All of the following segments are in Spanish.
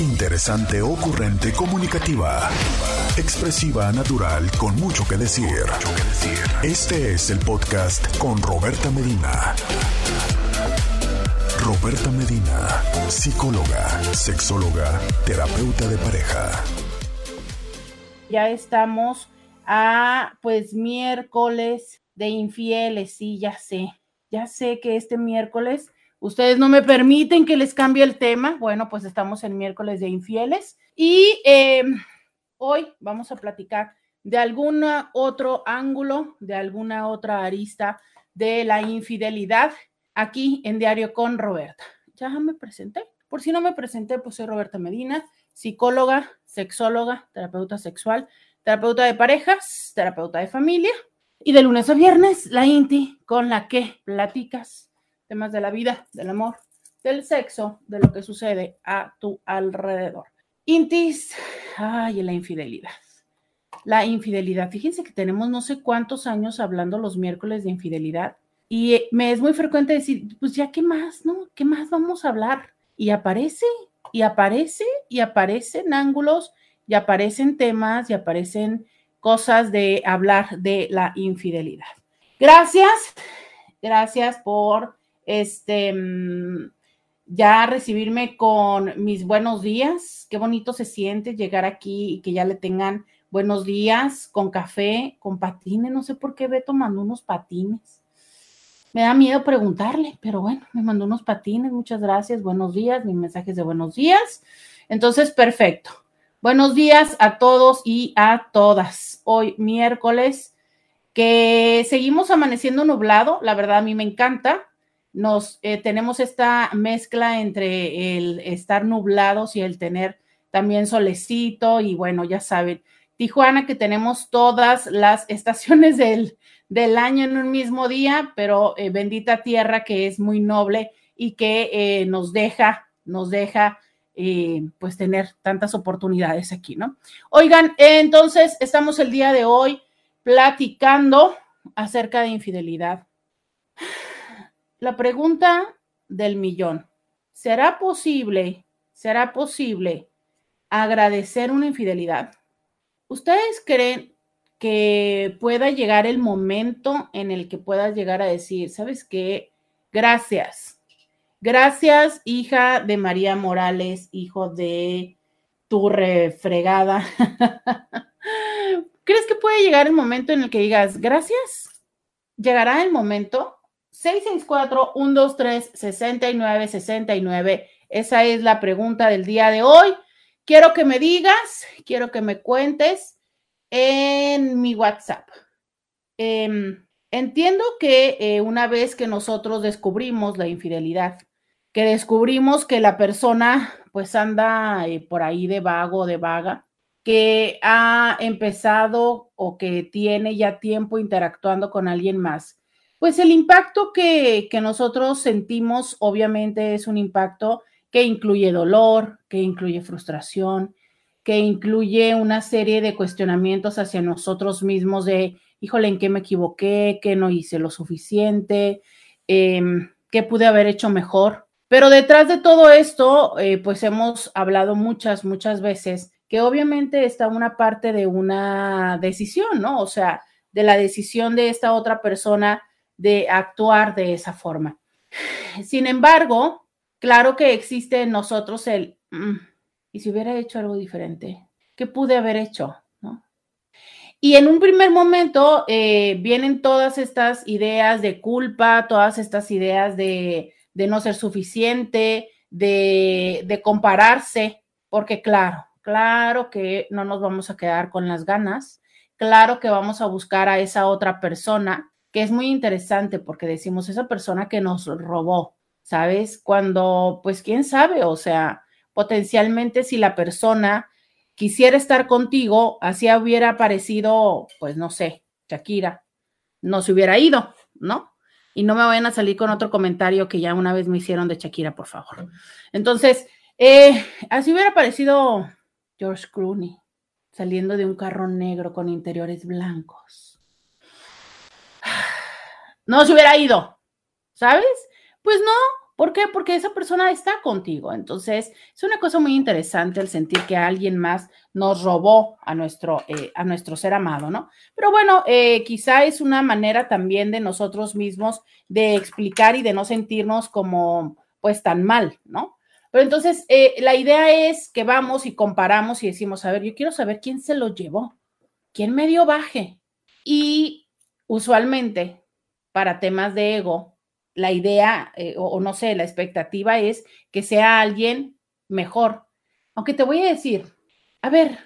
Interesante, ocurrente, comunicativa. Expresiva, natural, con mucho que decir. Este es el podcast con Roberta Medina. Roberta Medina, psicóloga, sexóloga, terapeuta de pareja. Ya estamos a pues miércoles de infieles, sí, ya sé. Ya sé que este miércoles ustedes no me permiten que les cambie el tema. Bueno, pues estamos en miércoles de infieles y eh, hoy vamos a platicar de algún otro ángulo, de alguna otra arista de la infidelidad aquí en Diario con Roberta. Ya me presenté. Por si no me presenté, pues soy Roberta Medina, psicóloga, sexóloga, terapeuta sexual, terapeuta de parejas, terapeuta de familia. Y de lunes a viernes, la INTI con la que platicas temas de la vida, del amor, del sexo, de lo que sucede a tu alrededor. Intis, ay, la infidelidad. La infidelidad. Fíjense que tenemos no sé cuántos años hablando los miércoles de infidelidad y me es muy frecuente decir, pues ya, ¿qué más, no? ¿Qué más vamos a hablar? Y aparece, y aparece, y aparecen ángulos, y aparecen temas, y aparecen cosas de hablar de la infidelidad. Gracias, gracias por este mm, ya recibirme con mis buenos días. Qué bonito se siente llegar aquí y que ya le tengan buenos días con café, con patines. No sé por qué ve tomando unos patines. Me da miedo preguntarle, pero bueno, me mandó unos patines. Muchas gracias. Buenos días, mis mensajes de buenos días. Entonces, perfecto. Buenos días a todos y a todas. Hoy miércoles que seguimos amaneciendo nublado. La verdad, a mí me encanta nos eh, tenemos esta mezcla entre el estar nublados y el tener también solecito y bueno, ya saben, Tijuana que tenemos todas las estaciones del, del año en un mismo día, pero eh, bendita tierra que es muy noble y que eh, nos deja, nos deja pues tener tantas oportunidades aquí, ¿no? Oigan, entonces estamos el día de hoy platicando acerca de infidelidad. La pregunta del millón. ¿Será posible, será posible agradecer una infidelidad? ¿Ustedes creen que pueda llegar el momento en el que puedas llegar a decir, ¿sabes qué? Gracias. Gracias, hija de María Morales, hijo de tu refregada. ¿Crees que puede llegar el momento en el que digas, gracias? ¿Llegará el momento? 664-123-6969. Esa es la pregunta del día de hoy. Quiero que me digas, quiero que me cuentes en mi WhatsApp. Em, entiendo que eh, una vez que nosotros descubrimos la infidelidad, que descubrimos que la persona pues anda eh, por ahí de vago, de vaga, que ha empezado o que tiene ya tiempo interactuando con alguien más, pues el impacto que, nosotros sentimos obviamente es un impacto que incluye dolor, que incluye frustración, que incluye una serie de cuestionamientos hacia nosotros mismos de, híjole, ¿en qué me equivoqué? ¿Qué no hice lo suficiente? Em, ¿Qué pude haber hecho mejor? Pero detrás de todo esto, eh, pues hemos hablado muchas, muchas veces que obviamente está una parte de una decisión, ¿no? O sea, de la decisión de esta otra persona de actuar de esa forma. Sin embargo, claro que existe en nosotros el, mm, ¿y si hubiera hecho algo diferente? ¿Qué pude haber hecho? ¿No? Y en un primer momento eh, vienen todas estas ideas de culpa, todas estas ideas de, de no ser suficiente, de, de compararse, porque claro, claro que no nos vamos a quedar con las ganas, claro que vamos a buscar a esa otra persona es muy interesante porque decimos esa persona que nos robó, ¿sabes? Cuando, pues, quién sabe, o sea, potencialmente si la persona quisiera estar contigo, así hubiera aparecido, pues, no sé, Shakira, no se hubiera ido, ¿no? Y no me vayan a salir con otro comentario que ya una vez me hicieron de Shakira, por favor. Entonces, eh, así hubiera aparecido George Clooney saliendo de un carro negro con interiores blancos no se hubiera ido, ¿sabes? Pues no, ¿Por qué? Porque esa persona está contigo. Entonces, es una cosa muy interesante el sentir que alguien más nos robó a nuestro, eh, a nuestro ser amado, ¿no? Pero bueno, eh, quizá es una manera también de nosotros mismos de explicar y de no sentirnos como, pues, tan mal, ¿no? Pero entonces, eh, la idea es que vamos y comparamos y decimos, a ver, yo quiero saber quién se lo llevó, quién me dio baje. Y usualmente, para temas de ego, la idea, eh, o, no sé, la expectativa es que sea alguien mejor. Aunque te voy a decir, a ver,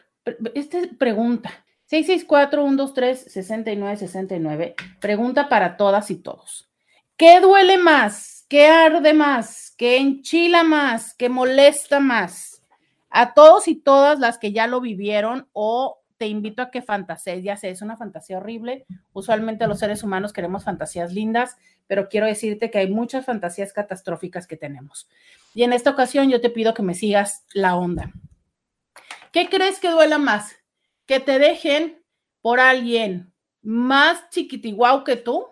esta pregunta, 664-123-6969, pregunta para todas y todos. ¿Qué duele más? ¿Qué arde más? ¿Qué enchila más? ¿Qué molesta más? A todos y todas las que ya lo vivieron o te invito a que fantasees, ya sé, es una fantasía horrible. Usualmente los seres humanos queremos fantasías lindas, pero quiero decirte que hay muchas fantasías catastróficas que tenemos. Y en esta ocasión yo te pido que me sigas la onda. ¿Qué crees que duela más? ¿Que te dejen por alguien más chiquitiguau que tú?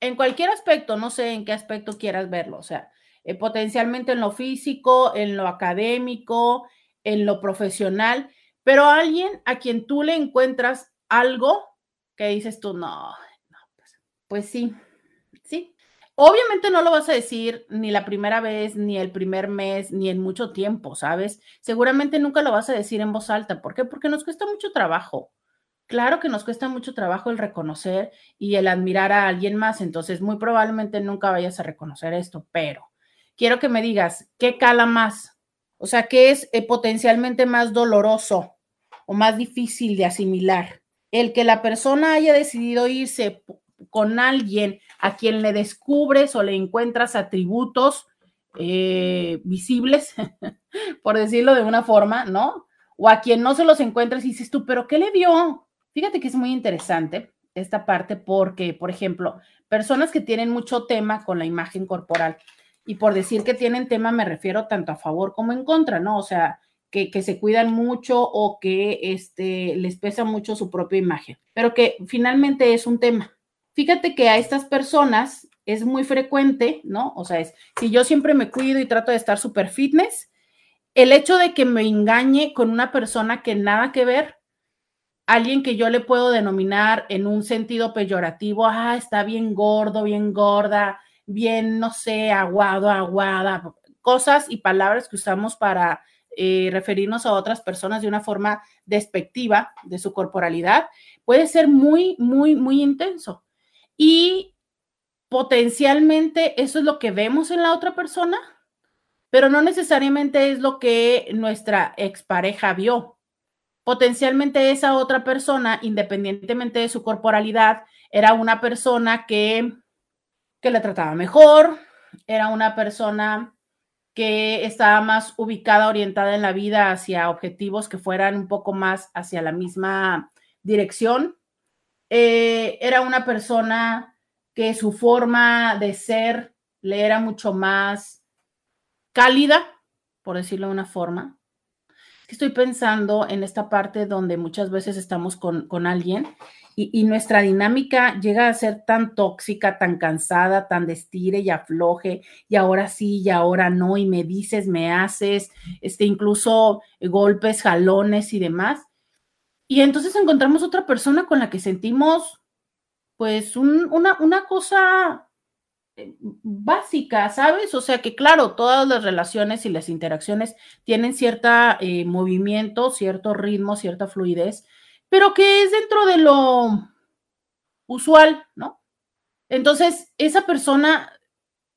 En cualquier aspecto, no sé en qué aspecto quieras verlo, o sea, eh, potencialmente en lo físico, en lo académico, en lo profesional pero alguien a quien tú le encuentras algo que dices tú, no, no, pues, pues sí, sí. Obviamente no lo vas a decir ni la primera vez, ni el primer mes, ni en mucho tiempo, ¿sabes? Seguramente nunca lo vas a decir en voz alta. ¿Por qué? Porque nos cuesta mucho trabajo. Claro que nos cuesta mucho trabajo el reconocer y el admirar a alguien más, entonces muy probablemente nunca vayas a reconocer esto, pero quiero que me digas, ¿qué cala más? O sea, ¿qué es eh, potencialmente más doloroso o más difícil de asimilar? El que la persona haya decidido irse con alguien a quien le descubres o le encuentras atributos eh, visibles, por decirlo de una forma, ¿no? O a quien no se los encuentras y dices tú, pero ¿qué le vio? Fíjate que es muy interesante esta parte porque, por ejemplo, personas que tienen mucho tema con la imagen corporal, y por decir que tienen tema me refiero tanto a favor como en contra, ¿no? O sea, que, se cuidan mucho o que este, les pesa mucho su propia imagen, pero que finalmente es un tema. Fíjate que a estas personas es muy frecuente, ¿no? O sea, es, si yo siempre me cuido y trato de estar súper fitness, el hecho de que me engañe con una persona que nada que ver, alguien que yo le puedo denominar en un sentido peyorativo, ah, está bien gordo, bien gorda, bien, no sé, aguado, aguada, cosas y palabras que usamos para eh, referirnos a otras personas de una forma despectiva de su corporalidad, puede ser muy, muy, muy intenso. Y potencialmente eso es lo que vemos en la otra persona, pero no necesariamente es lo que nuestra expareja vio. Potencialmente esa otra persona, independientemente de su corporalidad, era una persona que que la trataba mejor, era una persona que estaba más ubicada, orientada en la vida hacia objetivos que fueran un poco más hacia la misma dirección. Eh, era una persona que su forma de ser le era mucho más cálida, por decirlo de una forma. Estoy pensando en esta parte donde muchas veces estamos con, con alguien y, nuestra dinámica llega a ser tan tóxica, tan cansada, tan de y afloje, y ahora sí, y ahora no, y me dices, me haces, este, incluso golpes, jalones y demás. Y entonces encontramos otra persona con la que sentimos, pues, una, una cosa eh, básica, ¿sabes? O sea que claro, todas las relaciones y las interacciones tienen cierto eh, movimiento, cierto ritmo, cierta fluidez, pero que es dentro de lo usual, ¿no? Entonces, esa persona,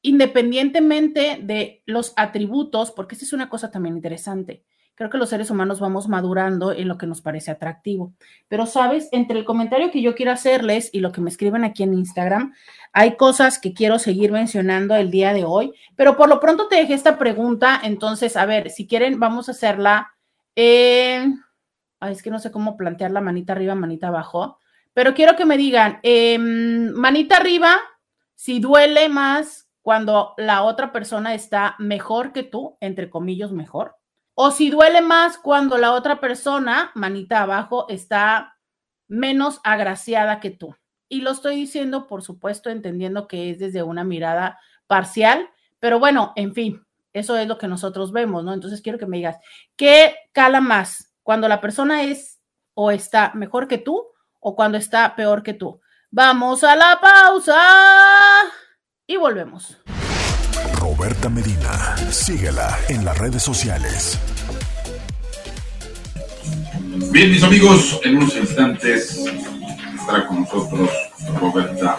independientemente de los atributos, porque esta es una cosa también interesante, creo que los seres humanos vamos madurando en lo que nos parece atractivo. Pero, sabes, entre el comentario que yo quiero hacerles y lo que me escriben aquí en Instagram, hay cosas que quiero seguir mencionando el día de hoy, pero por lo pronto te dejé esta pregunta, entonces, a ver, si quieren, vamos a hacerla. Eh, es que no sé cómo plantear la manita arriba, manita abajo, pero quiero que me digan, em, manita arriba, si duele más cuando la otra persona está mejor que tú, entre comillas, mejor, o si duele más cuando la otra persona, manita abajo, está menos agraciada que tú. Y lo estoy diciendo, por supuesto, entendiendo que es desde una mirada parcial, Pero bueno, en fin, eso es lo que nosotros vemos, ¿no? Entonces quiero que me digas, ¿qué cala más cuando la persona es o está mejor que tú o cuando está peor que tú? Vamos a la pausa y volvemos. Roberta Medina, síguela en las redes sociales. Bien, mis amigos, en unos instantes estará con nosotros Roberta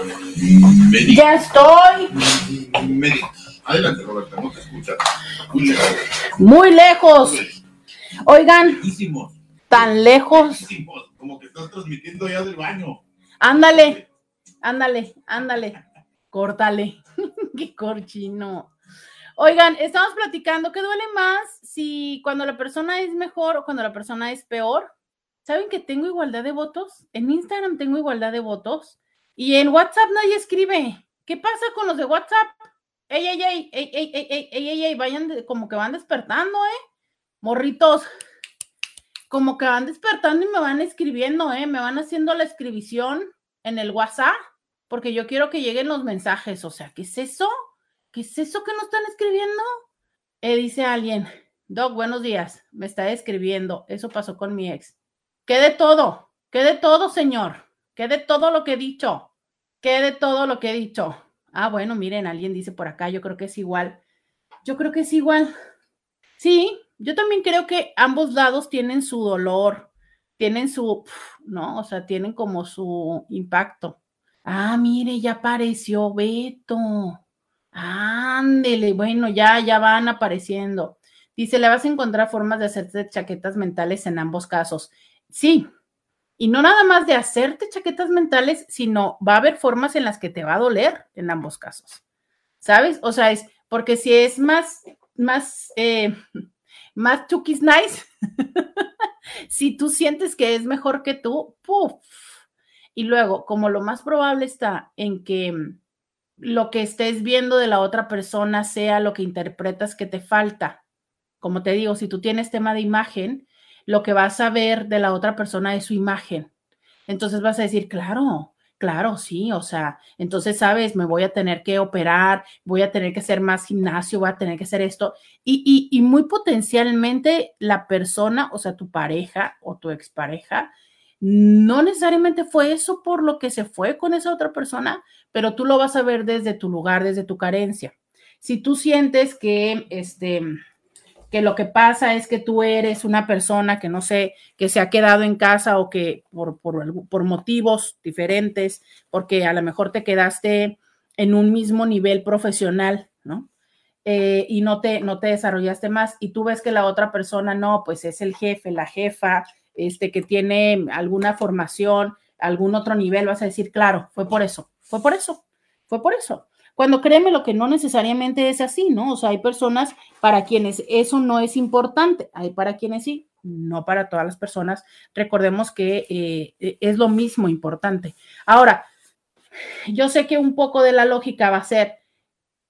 Medina. Ya estoy. Medina. Adelante, Roberta, no te escuchas. Muy lejos. Muy lejos. Oigan, tan lejos. Como que estás transmitiendo ya del baño. Ándale, ándale, ándale. Córtale. Qué corchino. Oigan, estamos platicando que duele más si cuando la persona es mejor o cuando la persona es peor. ¿Saben que tengo igualdad de votos? En Instagram tengo igualdad de votos y en WhatsApp nadie escribe. ¿Qué pasa con los de WhatsApp? Ey, ey, ey, ey, ey, ey, ey, ey, ey, ey, vayan de- como que van despertando, ¿eh? Morritos, como que van despertando y me van escribiendo, ¿eh? Me van haciendo la escribición en el WhatsApp, porque yo quiero que lleguen los mensajes. O sea, ¿qué es eso? ¿Qué es eso que no están escribiendo? Eh, dice alguien, Doc, buenos días, me está escribiendo. Eso pasó con mi ex. ¿Qué de todo? ¿Qué de todo, señor? ¿Qué de todo lo que he dicho? ¿Qué de todo lo que he dicho? Ah, bueno, miren, alguien dice por acá, yo creo que es igual. Yo creo que es igual. Sí, yo también creo que ambos lados tienen su dolor, tienen su, ¿no? O sea, tienen como su impacto. Ah, mire, ya apareció Beto. Ándele, bueno, ya, ya van apareciendo. Dice, le vas a encontrar formas de hacerte chaquetas mentales en ambos casos. Sí, y no nada más de hacerte chaquetas mentales, sino va a haber formas en las que te va a doler en ambos casos. ¿Sabes? O sea, es porque si es más, más, eh, más chukis nice, si tú sientes que es mejor que tú, ¡puf! Y luego, como lo más probable está en que mm, lo que estés viendo de la otra persona sea lo que interpretas que te falta. Como te digo, si tú tienes tema de imagen, lo que vas a ver de la otra persona es su imagen. Entonces vas a decir, claro, claro, sí, o sea, entonces sabes, me voy a tener que operar, voy a tener que hacer más gimnasio, voy a tener que hacer esto. Y, y, muy potencialmente la persona, o sea, tu pareja o tu expareja, no necesariamente fue eso por lo que se fue con esa otra persona, pero tú lo vas a ver desde tu lugar, desde tu carencia. Si tú sientes que, este, que lo que pasa es que tú eres una persona que no sé, que se ha quedado en casa o que por, por, por motivos diferentes, porque a lo mejor te quedaste en un mismo nivel profesional, ¿no? Eh, y no te, no te desarrollaste más y tú ves que la otra persona no, pues es el jefe, la jefa, este que tiene alguna formación, algún otro nivel, vas a decir, claro, fue por eso, fue por eso, fue por eso. Cuando créeme lo que no necesariamente es así, ¿no? O sea, hay personas para quienes eso no es importante, hay para quienes sí, no para todas las personas. Recordemos que eh, es lo mismo importante. Ahora, yo sé que un poco de la lógica va a ser,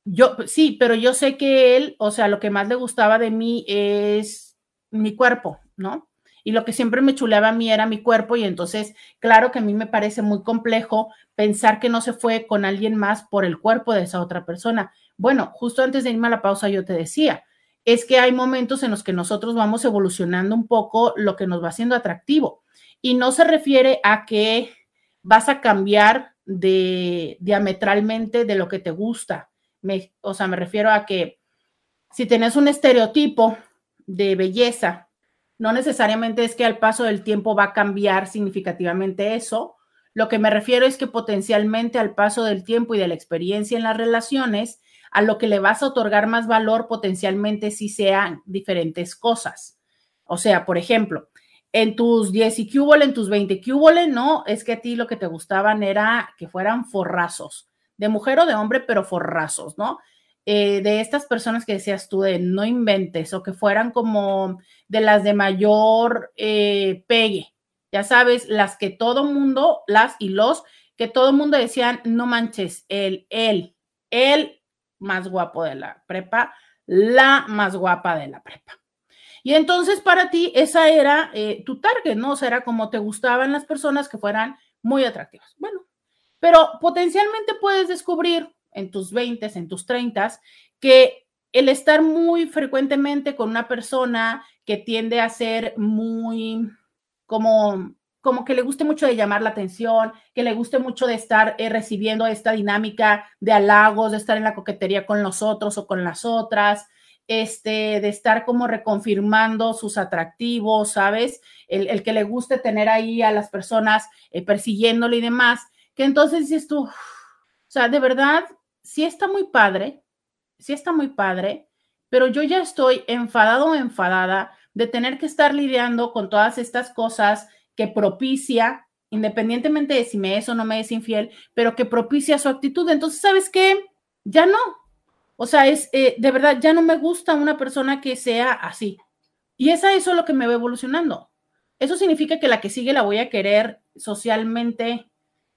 yo sí, pero yo sé que él, o sea, lo que más le gustaba de mí es mi cuerpo, ¿no? Y lo que siempre me chuleaba a mí era mi cuerpo y entonces, claro que a mí me parece muy complejo pensar que no se fue con alguien más por el cuerpo de esa otra persona. Bueno, justo antes de irme a la pausa yo te decía, es que hay momentos en los que nosotros vamos evolucionando un poco lo que nos va haciendo atractivo y no se refiere a que vas a cambiar de diametralmente de lo que te gusta. Me, o sea, me refiero a que si tenés un estereotipo de belleza no necesariamente es que al paso del tiempo va a cambiar significativamente eso. Lo que me refiero es que potencialmente al paso del tiempo y de la experiencia en las relaciones, a lo que le vas a otorgar más valor potencialmente si sean diferentes cosas. O sea, por ejemplo, en tus 10 y cúbole, en tus 20 cúbole, no, es que a ti lo que te gustaban era que fueran forrazos, de mujer o de hombre, pero forrazos, ¿no? Eh, de estas personas que decías tú de no inventes o que fueran como de las de mayor eh, pegue, ya sabes, las que todo mundo, las y los que todo mundo decían, no manches, él, él, él más guapo de la prepa, la más guapa de la prepa. Y entonces para ti esa era eh, tu target, ¿no? O sea, era como te gustaban las personas que fueran muy atractivas. Bueno, pero potencialmente puedes descubrir en tus 20, en tus 30, que el estar muy frecuentemente con una persona que tiende a ser muy como como que le guste mucho de llamar la atención, que le guste mucho de estar eh, recibiendo esta dinámica de halagos, de estar en la coquetería con los otros o con las otras, este, de estar como reconfirmando sus atractivos, ¿sabes? El, que le guste tener ahí a las personas eh, persiguiéndole y demás, que entonces dices tú, o sea, de verdad, sí está muy padre, sí está muy padre, pero yo ya estoy enfadado o enfadada de tener que estar lidiando con todas estas cosas que propicia, independientemente de si me es o no me es infiel, pero que propicia su actitud. Entonces, ¿sabes qué? Ya no. O sea, es eh, de verdad, ya no me gusta una persona que sea así. Y es a eso lo que me va evolucionando. Eso significa que la que sigue la voy a querer socialmente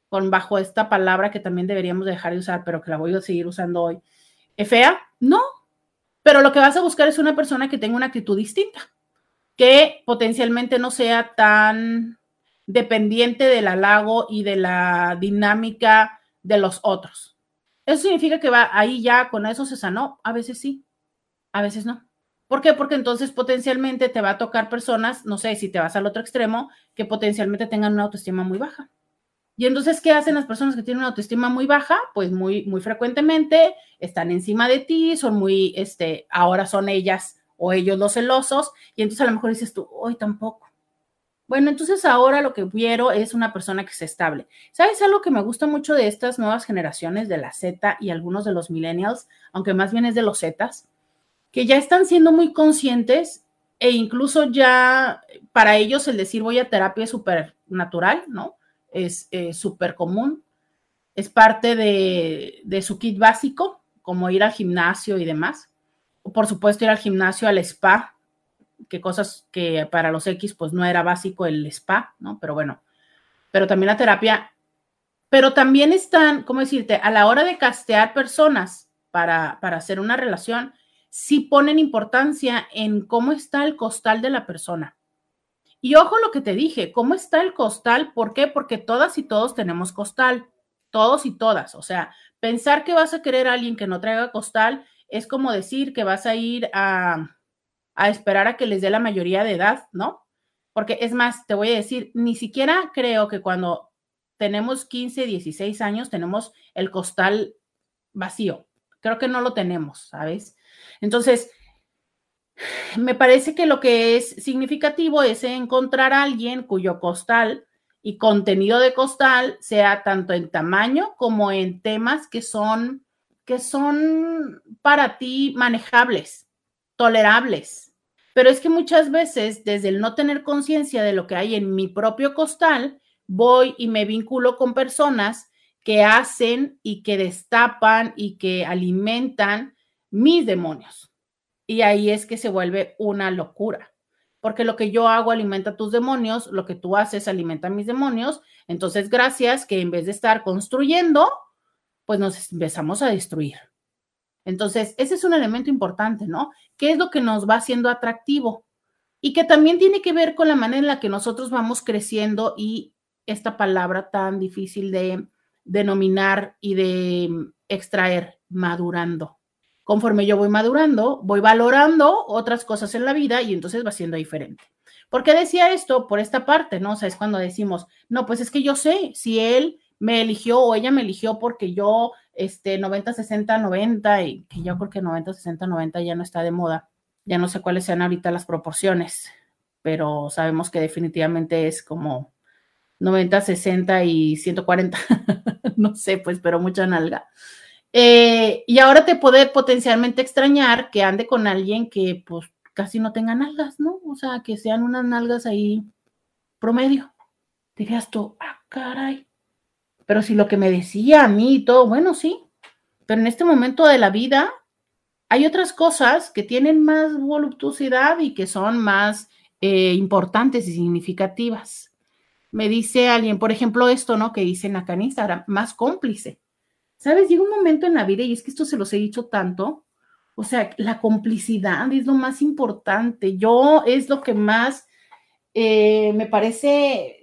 con bajo esta palabra que también deberíamos dejar de usar, pero que la voy a seguir usando hoy. ¿Es fea? No. Pero lo que vas a buscar es una persona que tenga una actitud distinta que potencialmente no sea tan dependiente del halago y de la dinámica de los otros. ¿Eso significa que va ahí ya con eso se sanó? A veces sí, a veces no. ¿Por qué? Porque entonces potencialmente te va a tocar personas, no sé, si te vas al otro extremo, que potencialmente tengan una autoestima muy baja. Y entonces, ¿qué hacen las personas que tienen una autoestima muy baja? Pues muy, muy frecuentemente están encima de ti, son muy, este, ahora son ellas o ellos los celosos, y entonces a lo mejor dices tú, hoy tampoco. Bueno, entonces ahora lo que quiero es una persona que sea estable. ¿Sabes algo que me gusta mucho de estas nuevas generaciones de la Z y algunos de los millennials, aunque más bien es de los Zetas, que ya están siendo muy conscientes e incluso ya para ellos el decir voy a terapia es súper natural, ¿no? Es eh, súper común, es parte de, de su kit básico, como ir al gimnasio y demás por supuesto, ir al gimnasio, al spa, que cosas que para los X pues no era básico el spa, ¿no? Pero bueno, pero también la terapia, pero también están, ¿cómo decirte? A la hora de castear personas para, para hacer una relación, sí ponen importancia en cómo está el costal de la persona. Y ojo lo que te dije, ¿cómo está el costal? ¿Por qué? Porque todas y todos tenemos costal, todos y todas. O sea, pensar que vas a querer a alguien que no traiga costal es como decir que vas a ir a, esperar a que les dé la mayoría de edad, ¿no? Porque es más, te voy a decir, ni siquiera creo que cuando tenemos 15, 16 años tenemos el costal vacío. Creo que no lo tenemos, ¿sabes? Entonces, me parece que lo que es significativo es encontrar a alguien cuyo costal y contenido de costal sea tanto en tamaño como en temas que son que son para ti manejables, tolerables. Pero es que muchas veces, desde el no tener conciencia de lo que hay en mi propio costal, voy y me vinculo con personas que hacen y que destapan y que alimentan mis demonios. Y ahí es que se vuelve una locura, porque lo que yo hago alimenta tus demonios, lo que tú haces alimenta mis demonios. Entonces, gracias que en vez de estar construyendo, pues nos empezamos a destruir. Entonces, ese es un elemento importante, ¿no? ¿Qué es lo que nos va haciendo atractivo? Y que también tiene que ver con la manera en la que nosotros vamos creciendo y esta palabra tan difícil de denominar y de extraer, madurando. Conforme yo voy madurando, voy valorando otras cosas en la vida y entonces va siendo diferente. ¿Por qué decía esto? Por esta parte, ¿no? O sea, es cuando decimos, no, pues es que yo sé, si él me eligió o ella me eligió porque yo, este, 90, 60, 90, y que yo creo que 90, 60, 90 ya no está de moda. Ya no sé cuáles sean ahorita las proporciones, pero sabemos que definitivamente es como 90, 60 y 140. no sé, pues, pero mucha nalga. Eh, y ahora te puede potencialmente extrañar que ande con alguien que, pues, casi no tenga nalgas, ¿no? O sea, que sean unas nalgas ahí promedio. Dirías tú, ah, caray pero si lo que me decía a mí y todo, bueno, sí, pero en este momento de la vida hay otras cosas que tienen más voluptuosidad y que son más eh, importantes y significativas. Me dice alguien, por ejemplo, esto, ¿no? Que dicen acá en Instagram, más cómplice. ¿Sabes? Llega un momento en la vida, y es que esto se los he dicho tanto, o sea, la complicidad es lo más importante. Yo es lo que más eh, me parece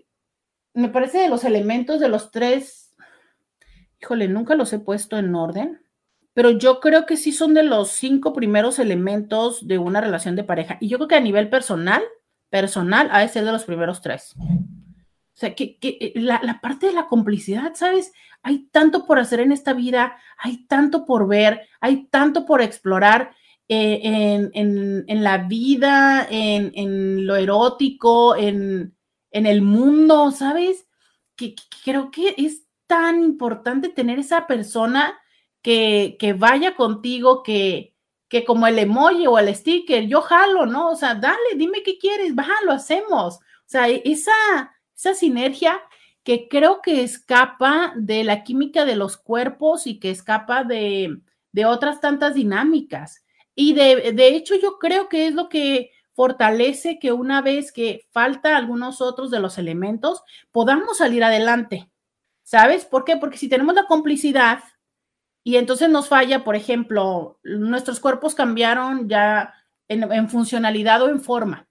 me parece de los elementos de los tres, híjole, nunca los he puesto en orden, pero yo creo que sí son de los cinco primeros elementos de una relación de pareja. Y yo creo que a nivel personal, personal, ha de ser de los primeros tres. O sea, que, eh, la, parte de la complicidad, ¿sabes? Hay tanto por hacer en esta vida, hay tanto por ver, hay tanto por explorar eh, en, la vida, en, lo erótico, en, el mundo, ¿sabes? Que, creo que es tan importante tener esa persona que, vaya contigo, que, como el emoji o el sticker, yo jalo, ¿no? O sea, dale, dime qué quieres, va, lo hacemos. O sea, esa sinergia que creo que escapa de la química de los cuerpos y que escapa de, otras tantas dinámicas. Y de, de, hecho yo creo que es lo que fortalece que una vez que falta algunos otros de los elementos, podamos salir adelante. ¿Sabes? ¿Por qué? Porque si tenemos la complicidad y entonces nos falla, por ejemplo, nuestros cuerpos cambiaron ya en funcionalidad o en forma.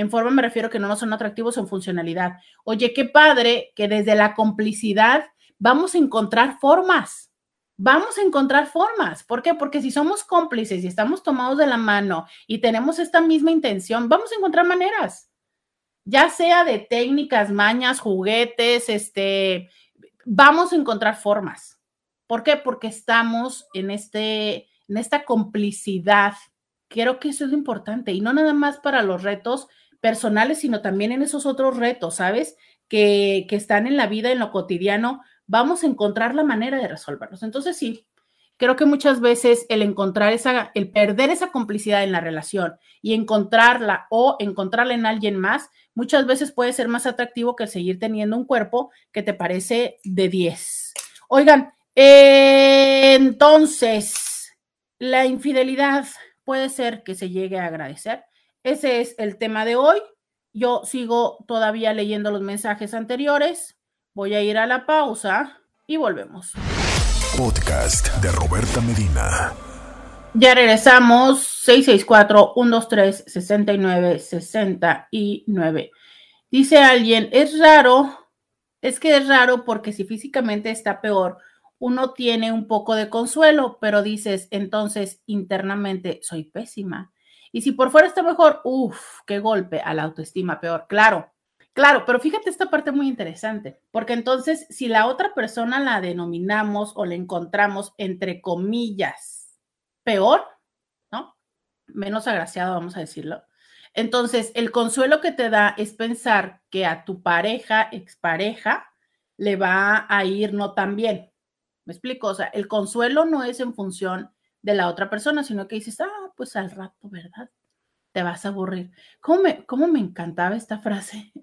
En forma me refiero que no son atractivos en funcionalidad. Oye, qué padre que desde la complicidad vamos a encontrar formas. Vamos a encontrar formas. ¿Por qué? Porque si somos cómplices y estamos tomados de la mano y tenemos esta misma intención, vamos a encontrar maneras. Ya sea de técnicas, mañas, juguetes, este, vamos a encontrar formas. ¿Por qué? Porque estamos en este en esta complicidad. Creo que eso es lo importante y no nada más para los retos personales, sino también en esos otros retos, ¿sabes? Que, están en la vida, en lo cotidiano, vamos a encontrar la manera de resolverlos. Entonces, sí, creo que muchas veces el encontrar esa, el perder esa complicidad en la relación y encontrarla o encontrarla en alguien más, muchas veces puede ser más atractivo que seguir teniendo un cuerpo que te parece de 10. Oigan, entonces, la infidelidad puede ser que se llegue a agradecer. Ese es el tema de hoy. Yo sigo todavía leyendo los mensajes anteriores. Voy a ir a la pausa y volvemos. Podcast de Roberta Medina. Ya regresamos. 664-123-6969. Dice alguien, es raro, es que es raro porque si físicamente está peor, uno tiene un poco de consuelo, pero dices, entonces internamente soy pésima y si por fuera está mejor, uff, qué golpe a la autoestima peor. Claro, claro, pero fíjate esta parte muy interesante, porque entonces si la otra persona la denominamos o la encontramos entre comillas peor, ¿no? Menos agraciado, vamos a decirlo. Entonces, el consuelo que te da es pensar que a tu pareja, expareja, le va a ir no tan bien. ¿Me explico? O sea, el consuelo no es en función de la otra persona, sino que dices, ah, pues al rato, ¿verdad? Te vas a aburrir. ¿Cómo me, cómo me encantaba esta frase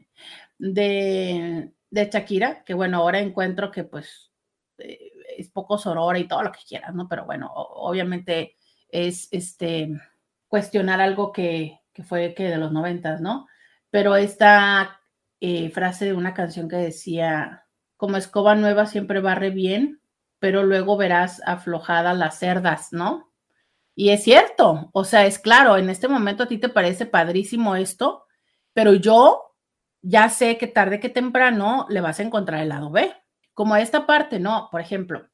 de, de Shakira? Que bueno, ahora encuentro que pues eh, es poco sorora y todo lo que quieras, ¿no? Pero bueno, obviamente es este cuestionar algo que, que fue que de los noventas, ¿no? Pero esta eh, frase de una canción que decía, como escoba nueva siempre barre bien, pero luego verás aflojadas las cerdas, ¿no? Y es cierto, o sea, es claro, en este momento a ti te parece padrísimo esto, pero yo ya sé que tarde que temprano le vas a encontrar el lado B. Como esta parte, ¿no? Por ejemplo,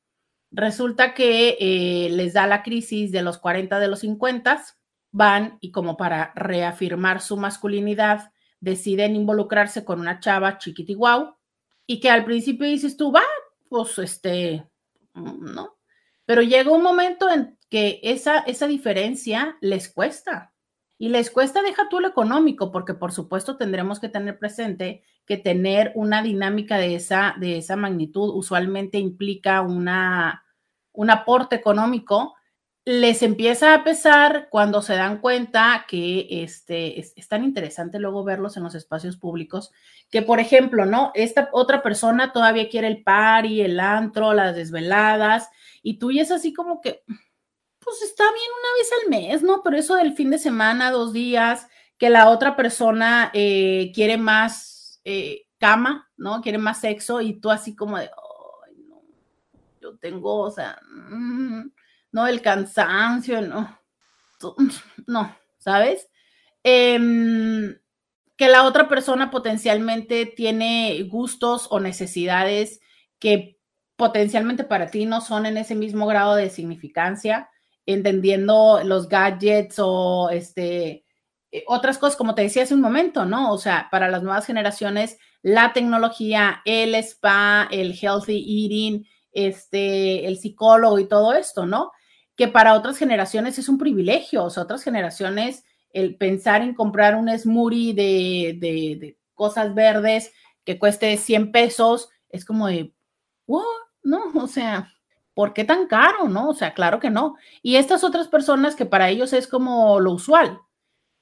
resulta que eh, les da la crisis de los 40, de los 50, van y como para reafirmar su masculinidad, deciden involucrarse con una chava chiquiti guau, y que al principio dices tú, va, pues este, ¿no? Pero llega un momento en que esa, esa diferencia les cuesta. Y les cuesta, deja tú lo económico, porque por supuesto tendremos que tener presente que tener una dinámica de esa, de esa magnitud usualmente implica una, un aporte económico, les empieza a pesar cuando se dan cuenta que este, es, tan interesante luego verlos en los espacios públicos, que por ejemplo, ¿no? Esta otra persona todavía quiere el party, el antro, las desveladas, y tú y es así como que, pues está bien una vez al mes, ¿no? Pero eso del fin de semana, dos días, que la otra persona eh, quiere más eh, cama, ¿no? Quiere más sexo, y tú así como de, ay, no, yo tengo, o sea, mmm, no, el cansancio, no, no, ¿sabes? Em, que la otra persona potencialmente tiene gustos o necesidades que potencialmente para ti no son en ese mismo grado de significancia, entendiendo los gadgets o este, eh, otras cosas, como te decía hace un momento, ¿no? O sea, para las nuevas generaciones, la tecnología, el spa, el healthy eating, este, el psicólogo y todo esto, ¿no? Que para otras generaciones es un privilegio, o sea, otras generaciones, el pensar en comprar un smoothie de, de, de cosas verdes que cueste 100 pesos, es como de, ¿what? No, o sea, ¿por qué tan caro? No, o sea, claro que no. Y estas otras personas que para ellos es como lo usual.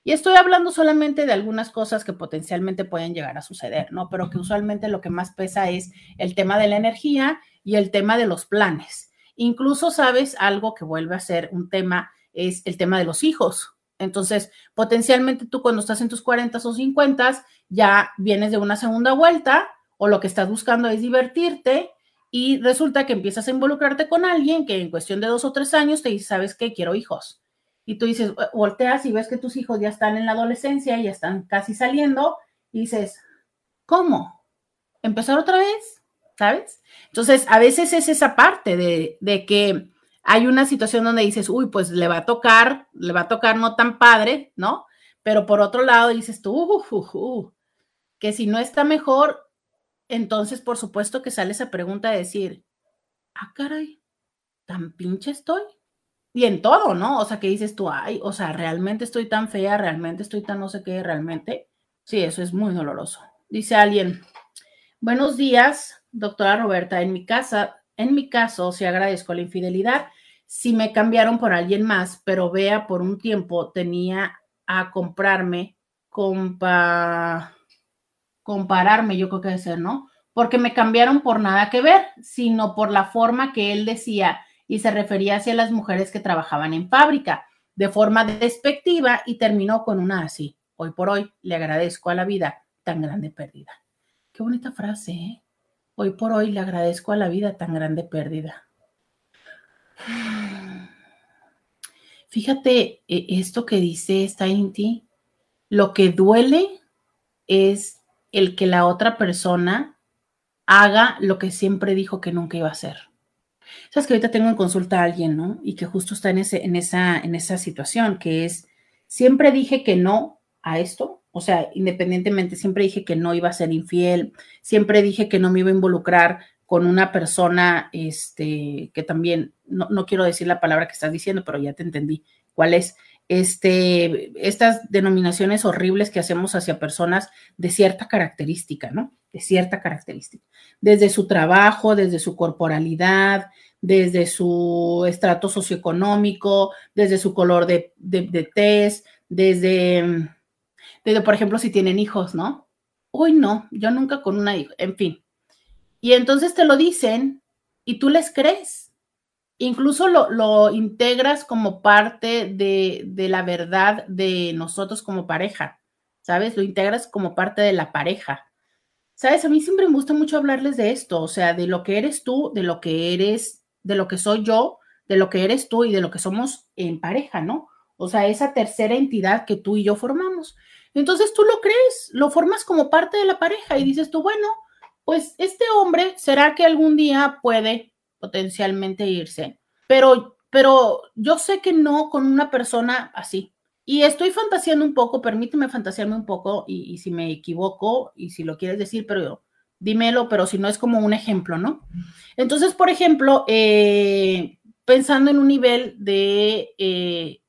Y estoy hablando solamente de algunas cosas que potencialmente pueden llegar a suceder, ¿no? Pero que usualmente lo que más pesa es el tema de la energía y el tema de los planes. Incluso, sabes, algo que vuelve a ser un tema es el tema de los hijos. Entonces, potencialmente tú cuando estás en tus 40 o 50 ya vienes de una segunda vuelta o lo que estás buscando es divertirte y resulta que empiezas a involucrarte con alguien que en cuestión de dos o tres años te dice, ¿sabes qué? Quiero hijos. Y tú dices, volteas y ves que tus hijos ya están en la adolescencia, ya están casi saliendo, y dices, ¿cómo? ¿Empezar otra vez? ¿Sabes? Entonces, a veces es esa parte de, de que hay una situación donde dices, uy, pues le va a tocar, le va a tocar no tan padre, ¿no? Pero por otro lado dices tú, uh, que si no está mejor, entonces, por supuesto que sale esa pregunta de decir, ah, caray, tan pinche estoy. Y en todo, ¿no? O sea, que dices tú, ay, o sea, realmente estoy tan fea, realmente estoy tan no sé qué, realmente. Sí, eso es muy doloroso. Dice alguien, buenos días, doctora Roberta, en mi casa, en mi caso, sí agradezco la infidelidad. Si me cambiaron por alguien más, pero vea, por un tiempo tenía a comprarme, compa compararme, yo creo que debe ser, ¿no? Porque me cambiaron por nada que ver, sino por la forma que él decía y se refería hacia las mujeres que trabajaban en fábrica de forma despectiva y terminó con una así. Hoy por hoy le agradezco a la vida tan grande pérdida. Qué bonita frase, ¿eh? Hoy por hoy le agradezco a la vida tan grande pérdida. Fíjate e, esto que dice esta Inti, lo que duele es el que la otra persona haga lo que siempre dijo que nunca iba a hacer. Sabes que ahorita tengo en consulta a alguien, ¿no? Y que justo está en, ese, en, esa, en esa situación, que es, siempre dije que no a esto, o sea, independientemente, siempre dije que no iba a ser infiel, siempre dije que no me iba a involucrar con una persona, este, que también, no, no quiero decir la palabra que estás diciendo, pero ya te entendí cuál es, este, estas denominaciones horribles que hacemos hacia personas de cierta característica, ¿no? De cierta característica. Desde su trabajo, desde su corporalidad, desde su estrato socioeconómico, desde su color de, de, tez, desde, desde, por ejemplo, si tienen hijos, ¿no? Uy, no, yo nunca con una hija, en fin. Y entonces te lo dicen y tú les crees incluso lo, integras como parte de, de, la verdad de nosotros como pareja, ¿sabes? Lo integras como parte de la pareja. ¿Sabes? A mí siempre me gusta mucho hablarles de esto, o sea, de lo que eres tú, de lo que eres, de lo que soy yo, de lo que eres tú y de lo que somos en pareja, ¿no? O sea, esa tercera entidad que tú y yo formamos. Entonces tú lo crees, lo formas como parte de la pareja y dices tú, bueno, pues este hombre, ¿será que algún día puede potencialmente irse, pero, pero yo sé que no con una persona así. Y estoy fantaseando un poco, permíteme fantasearme un poco y, si me equivoco y si lo quieres decir, pero dímelo, pero si no es como un ejemplo, ¿no? Entonces, por ejemplo, eh, pensando en un nivel de, eh,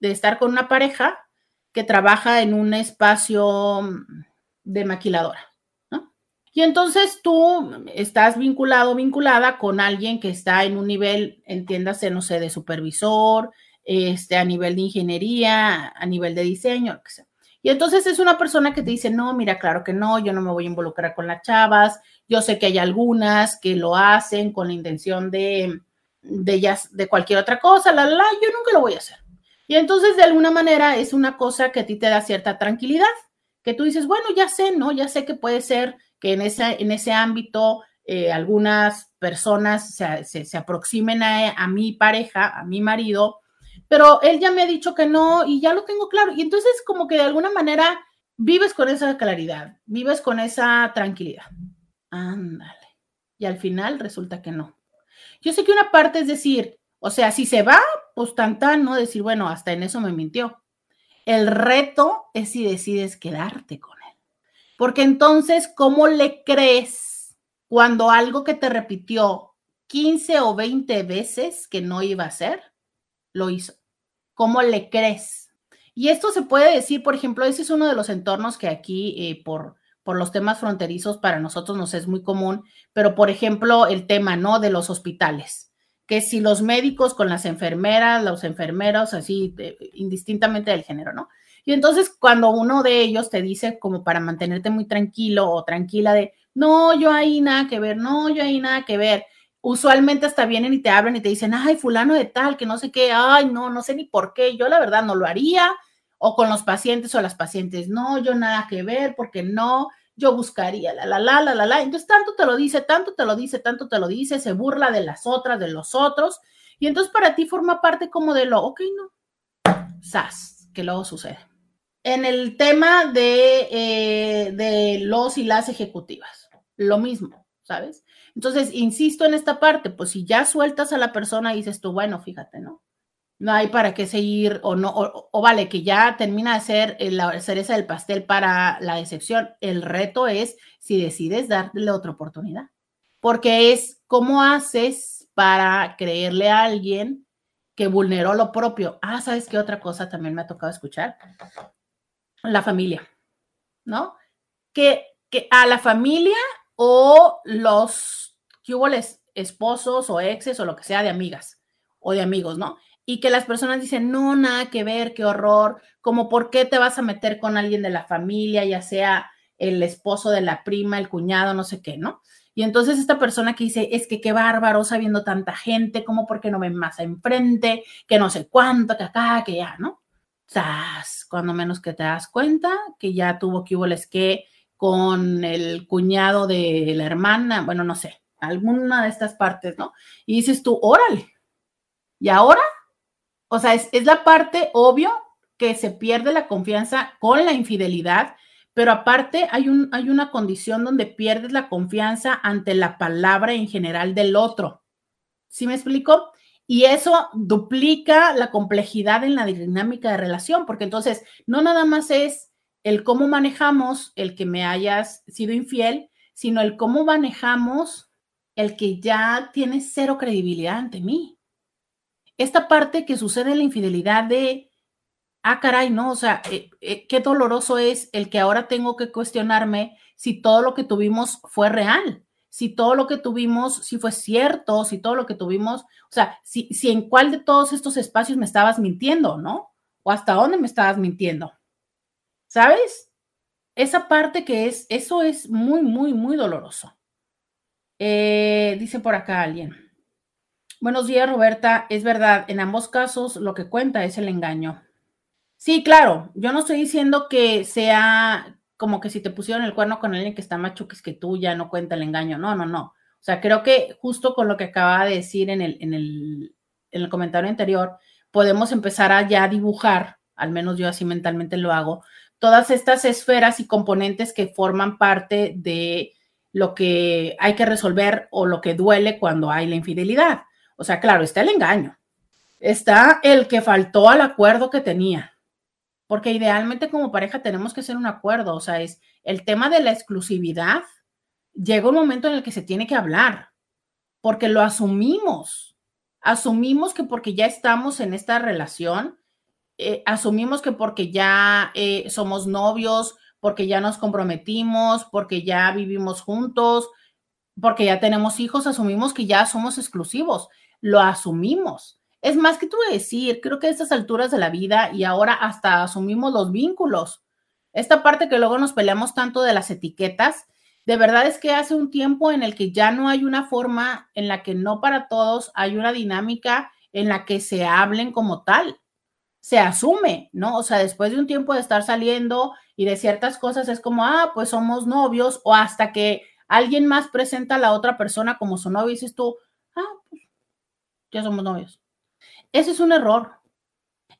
de estar con una pareja que trabaja en un espacio de maquiladora. Y entonces tú estás vinculado, vinculada con alguien que está en un nivel, entiéndase, no sé, de supervisor, este, a nivel de ingeniería, a nivel de diseño, lo que sea. Y entonces es una persona que te dice, no, mira, claro que no, yo no me voy a involucrar con las chavas, yo sé que hay algunas que lo hacen con la intención de, de ellas, de cualquier otra cosa, la, la, yo nunca lo voy a hacer. Y entonces de alguna manera es una cosa que a ti te da cierta tranquilidad, que tú dices, bueno, ya sé, ¿no? Ya sé que puede ser que en, en ese ámbito eh, algunas personas se, aproximen a, mi pareja, a mi marido, pero él ya me ha dicho que no y ya lo tengo claro. Y entonces como que de alguna manera vives con esa claridad, vives con esa tranquilidad. Ándale. y al final resulta que no. Yo sé que una parte es decir, o sea, si se va, pues tan tan, ¿no? Decir, bueno, hasta en eso me mintió. El reto es si decides quedarte con él. Porque entonces, ¿cómo le crees cuando algo que te repitió 15 o 20 veces que no iba a ser, lo hizo? ¿Cómo le crees? Y esto se puede decir, por ejemplo, ese es uno de los entornos que aquí, eh, por, por los temas fronterizos, para nosotros nos es muy común, pero por ejemplo, el tema, ¿no? De los hospitales que si los médicos con las enfermeras, los enfermeros, así, indistintamente del género, ¿no? Y entonces cuando uno de ellos te dice como para mantenerte muy tranquilo o tranquila de, no, yo ahí nada que ver, no, yo ahí nada que ver, usualmente hasta vienen y te hablan y te dicen, ay, fulano de tal, que no sé qué, ay, no, no sé ni por qué, yo la verdad no lo haría, o con los pacientes o las pacientes, no, yo nada que ver, porque no, yo buscaría, la, la, la, la, la, la. Entonces, tanto te lo dice, tanto te lo dice, tanto te lo dice, se burla de las otras, de los otros, y entonces para ti forma parte como de lo, ok, no, sas, que luego sucede. En el tema de, eh, de los y las ejecutivas, lo mismo, ¿sabes? Entonces, insisto en esta parte, pues si ya sueltas a la persona y dices tú, bueno, fíjate, ¿no? no hay para qué seguir o no, o, vale, que ya termina de ser la cereza del pastel para la decepción. El reto es si decides darle otra oportunidad, porque es cómo haces para creerle a alguien que vulneró lo propio. Ah, ¿sabes qué otra cosa también me ha tocado escuchar? La familia, ¿no? Que, que a la familia o los que hubo esposos o exes o lo que sea de amigas o de amigos, ¿no? y que las personas dicen, no, nada que ver, qué horror, como por qué te vas a meter con alguien de la familia, ya sea el esposo de la prima, el cuñado, no sé qué, ¿no? Y entonces esta persona que dice, es que qué bárbaro sabiendo tanta gente, como por qué no ven más enfrente, que no sé cuánto, que acá, que ya, ¿no? ¡Sas! Cuando menos que te das cuenta que ya tuvo que hubo que con el cuñado de la hermana, bueno, no sé, alguna de estas partes, ¿no? Y dices tú, órale. ¿Y ahora o sea, es, la parte obvio que se pierde la confianza con la infidelidad, pero aparte hay, un, hay una condición donde pierdes la confianza ante la palabra en general del otro. ¿Sí me explico? Y eso duplica la complejidad en la dinámica de relación, porque entonces no nada más es el cómo manejamos el que me hayas sido infiel, sino el cómo manejamos el que ya tienes cero credibilidad ante mí. Esta parte que sucede en la infidelidad de, ah, caray, no, o sea, eh, eh, qué doloroso es el que ahora tengo que cuestionarme si todo lo que tuvimos fue real, si todo lo que tuvimos, si fue cierto, si todo lo que tuvimos, o sea, si, si en cuál de todos estos espacios me estabas mintiendo, ¿no? O hasta dónde me estabas mintiendo. ¿Sabes? Esa parte que es, eso es muy, muy, muy doloroso. Eh, dice por acá alguien. Buenos días, Roberta. Es verdad, en ambos casos lo que cuenta es el engaño. Sí, claro, yo no estoy diciendo que sea como que si te pusieron el cuerno con alguien que está más chuques que tú, ya no cuenta el engaño. No, no, no. O sea, creo que justo con lo que acaba de decir en el, en el, en el comentario anterior, podemos empezar a ya dibujar, al menos yo así mentalmente lo hago, todas estas esferas y componentes que forman parte de lo que hay que resolver o lo que duele cuando hay la infidelidad. O sea, claro, está el engaño. Está el que faltó al acuerdo que tenía. Porque idealmente como pareja tenemos que hacer un acuerdo. O sea, es el tema de la exclusividad. Llega un momento en el que se tiene que hablar. Porque lo asumimos. Asumimos que porque ya estamos en esta relación, eh, asumimos que porque ya eh, somos novios, porque ya nos comprometimos, porque ya vivimos juntos, porque ya tenemos hijos, asumimos que ya somos exclusivos lo asumimos. Es más que tú decir, creo que a estas alturas de la vida y ahora hasta asumimos los vínculos. Esta parte que luego nos peleamos tanto de las etiquetas, de verdad es que hace un tiempo en el que ya no hay una forma en la que no para todos hay una dinámica en la que se hablen como tal. Se asume, ¿no? O sea, después de un tiempo de estar saliendo y de ciertas cosas es como, ah, pues somos novios o hasta que alguien más presenta a la otra persona como su novio y dices tú, ah, pues ya somos novios. Ese es un error.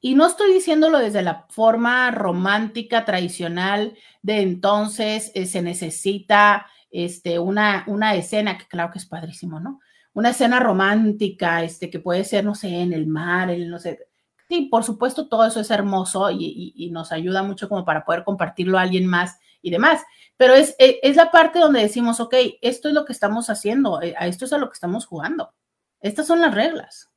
Y no estoy diciéndolo desde la forma romántica tradicional de entonces eh, se necesita este, una, una escena, que claro que es padrísimo, ¿no? Una escena romántica, este, que puede ser, no sé, en el mar, el, no sé. Sí, por supuesto, todo eso es hermoso y, nos ayuda mucho como para poder compartirlo a alguien más y demás. Pero es, e, es, la parte donde decimos, ok, esto es lo que estamos haciendo, eh, a esto es a lo que estamos jugando. Estas son las reglas.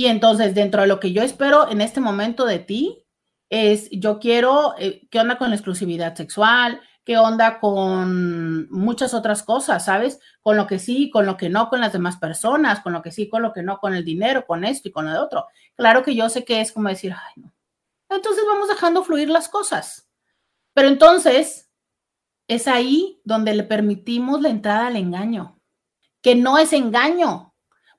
Y entonces, dentro de lo que yo espero en este momento de ti, es yo quiero, eh, ¿qué onda con la exclusividad sexual? qué onda con muchas otras cosas, ¿sabes? Con lo que sí, con lo que no, con las demás personas, con lo que sí, con lo que no, con el dinero, con esto y con lo de otro. Claro que yo sé que es como decir, ay, no. Entonces vamos dejando fluir las cosas. Pero entonces es ahí donde le permitimos la entrada al engaño, que no es engaño,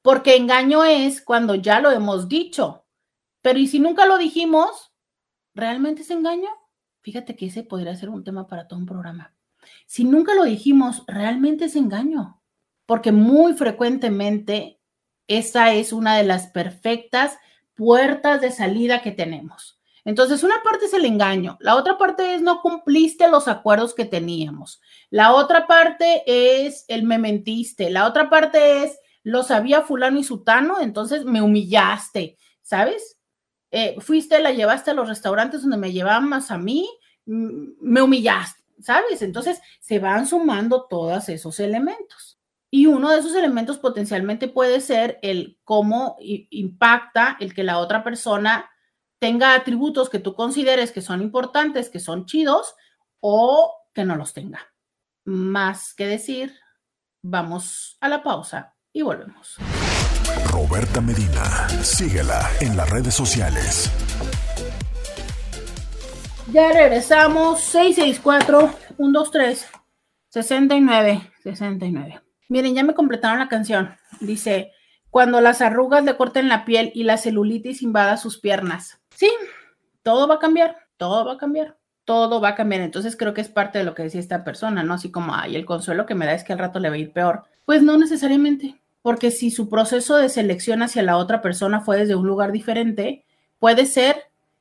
porque engaño es cuando ya lo hemos dicho. Pero ¿y si nunca lo dijimos? ¿Realmente es engaño? Fíjate que ese podría ser un tema para todo un programa. Si nunca lo dijimos, realmente es engaño, porque muy frecuentemente esa es una de las perfectas puertas de salida que tenemos. Entonces, una parte es el engaño, la otra parte es no cumpliste los acuerdos que teníamos, la otra parte es el me mentiste, la otra parte es lo sabía fulano y sutano, entonces me humillaste, ¿sabes? Eh, fuiste, la llevaste a los restaurantes donde me llevaban más a mí, me humillaste, ¿sabes? Entonces se van sumando todos esos elementos. Y uno de esos elementos potencialmente puede ser el cómo impacta el que la otra persona tenga atributos que tú consideres que son importantes, que son chidos, o que no los tenga. Más que decir, vamos a la pausa y volvemos. Roberta Medina. Síguela en las redes sociales. Ya regresamos. 664-123-69. 69. Miren, ya me completaron la canción. Dice, cuando las arrugas le corten la piel y la celulitis invada sus piernas. Sí, todo va a cambiar, todo va a cambiar, todo va a cambiar. Entonces creo que es parte de lo que decía esta persona, ¿no? Así como, ay, el consuelo que me da es que al rato le va a ir peor. Pues no necesariamente porque si su proceso de selección hacia la otra persona fue desde un lugar diferente, puede ser,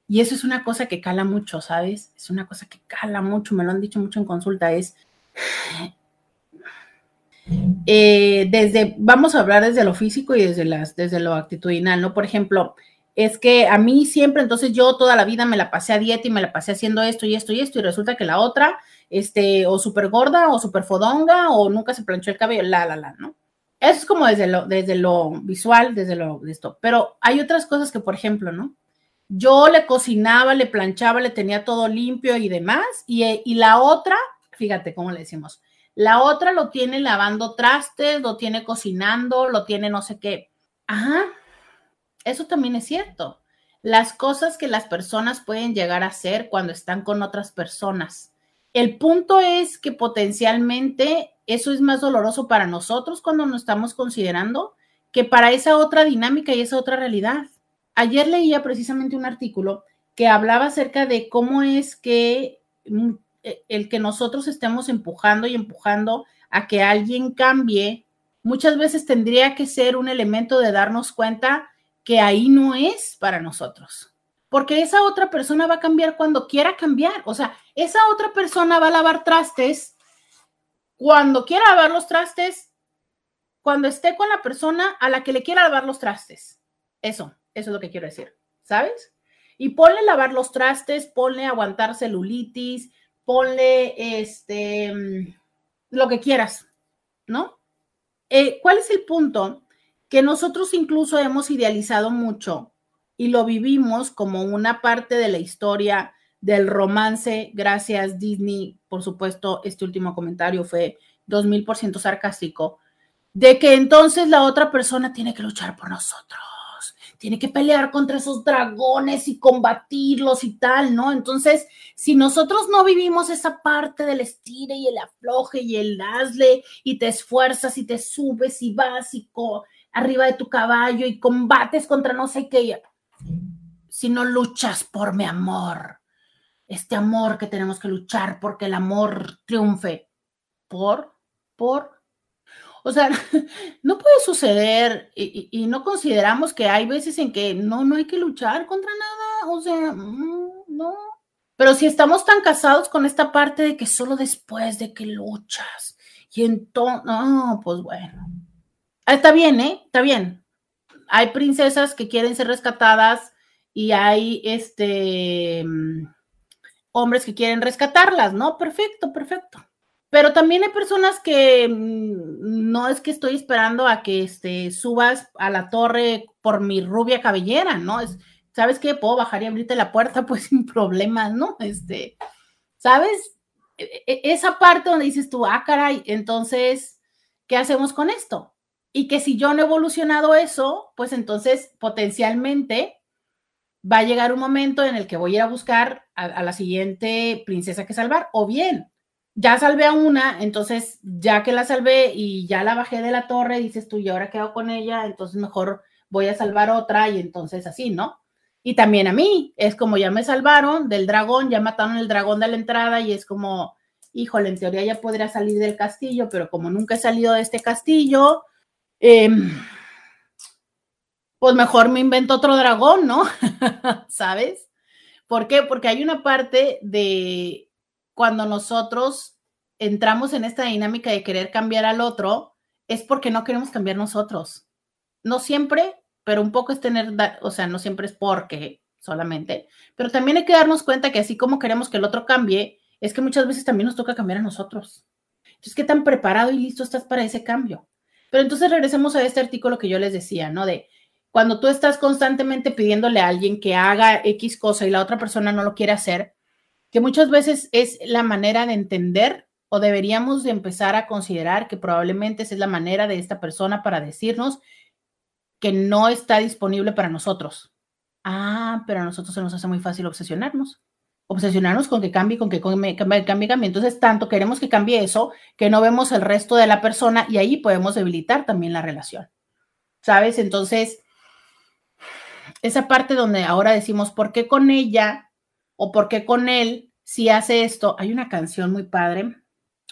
y eso es una cosa que cala mucho, ¿sabes? Es una cosa que cala mucho, me lo han dicho mucho en consulta, es eh, desde, vamos a hablar desde lo físico y desde, las, desde lo actitudinal, ¿no? Por ejemplo, es que a mí siempre, entonces yo toda la vida me la pasé a dieta y me la pasé haciendo esto y esto y esto, y resulta que la otra, este, o súper gorda o súper fodonga o nunca se planchó el cabello, la, la, la, ¿no? Eso es como desde lo, desde lo visual, desde lo de esto. Pero hay otras cosas que, por ejemplo, ¿no? Yo le cocinaba, le planchaba, le tenía todo limpio y demás. Y, y la otra, fíjate cómo le decimos, la otra lo tiene lavando trastes, lo tiene cocinando, lo tiene no sé qué. Ajá, eso también es cierto. Las cosas que las personas pueden llegar a hacer cuando están con otras personas. El punto es que potencialmente eso es más doloroso para nosotros cuando nos estamos considerando que para esa otra dinámica y esa otra realidad. Ayer leía precisamente un artículo que hablaba acerca de cómo es que mm, e, el que nosotros estemos empujando y empujando a que alguien cambie, muchas veces tendría que ser un elemento de darnos cuenta que ahí no es para nosotros. Porque esa otra persona va a cambiar cuando quiera cambiar. O sea, esa otra persona va a lavar trastes cuando quiera lavar los trastes, cuando esté con la persona a la que le quiera lavar los trastes. Eso, eso es lo que quiero decir, ¿sabes? Y ponle lavar los trastes, ponle aguantar celulitis, ponle este, mm, lo que quieras, ¿no? Eh, ¿Cuál es el punto? Que nosotros incluso hemos idealizado mucho y lo vivimos como una parte de la historia del romance, gracias Disney, por supuesto, este último comentario fue 2000% sarcástico, de que entonces la otra persona tiene que luchar por nosotros, tiene que pelear contra esos dragones y combatirlos y tal, ¿no? Entonces, si nosotros no vivimos esa parte del estire y el afloje y el hazle y te esfuerzas y te subes y vas y arriba de tu caballo y combates contra no sé qué, si no luchas por mi amor, este amor que tenemos que luchar porque el amor triunfe. ¿Por? ¿Por? O sea, no puede suceder y, no consideramos que hay veces en que no, no hay que luchar contra nada. O sea, mm, no. Pero si estamos tan casados con esta parte de que solo después de que luchas Y entonces, no, pues bueno. Ah, está bien, ¿eh? Está bien. Hay princesas que quieren ser rescatadas y hay este mm, hombres que quieren rescatarlas, ¿no? Perfecto, perfecto. Pero también hay personas que mm, no es que estoy esperando a que este, subas a la torre por mi rubia cabellera, ¿no? Es, ¿Sabes qué? Puedo bajar y abrirte la puerta, pues sin problemas, ¿no? Este, ¿sabes? E, e, esa parte donde dices tú, ah, caray, entonces, ¿qué hacemos con esto? Y que si yo no he evolucionado eso, pues entonces potencialmente va a llegar un momento en el que voy a ir a buscar a, la siguiente princesa que salvar, o bien, ya salvé a una, entonces ya que la salvé y ya la bajé de la torre, dices tú, y ahora quedo con ella, entonces mejor voy a salvar otra y entonces así, ¿no? Y también a mí, es como ya me salvaron del dragón, ya mataron el dragón de la entrada y es como, híjole, en teoría ya podría salir del castillo, pero como nunca he salido de este castillo, em, pues mejor me invento otro dragón, ¿no? ¿Sabes? ¿Por qué? Porque hay una parte de cuando nosotros entramos en esta dinámica de querer cambiar al otro, es porque no queremos cambiar nosotros. No siempre, pero un poco es tener, o sea, no siempre es porque solamente, pero también hay que darnos cuenta que así como queremos que el otro cambie, es que muchas veces también nos toca cambiar a nosotros. Entonces, ¿qué tan preparado y listo estás para ese cambio? Pero entonces regresemos a este artículo que yo les decía, ¿no? De cuando tú estás constantemente pidiéndole a alguien que haga X cosa y la otra persona no lo quiere hacer, que muchas veces es la manera de entender o deberíamos de empezar a considerar que probablemente esa es la manera de esta persona para decirnos que no está disponible para nosotros. Ah, pero a nosotros se nos hace muy fácil obsesionarnos. Obsesionarnos con que cambie, con que cambie, cambie, cambie. Entonces, tanto queremos que cambie eso que no vemos el resto de la persona y ahí podemos debilitar también la relación. ¿Sabes? Entonces, esa parte donde ahora decimos, ¿por qué con ella o por qué con él si hace esto? Hay una canción muy padre.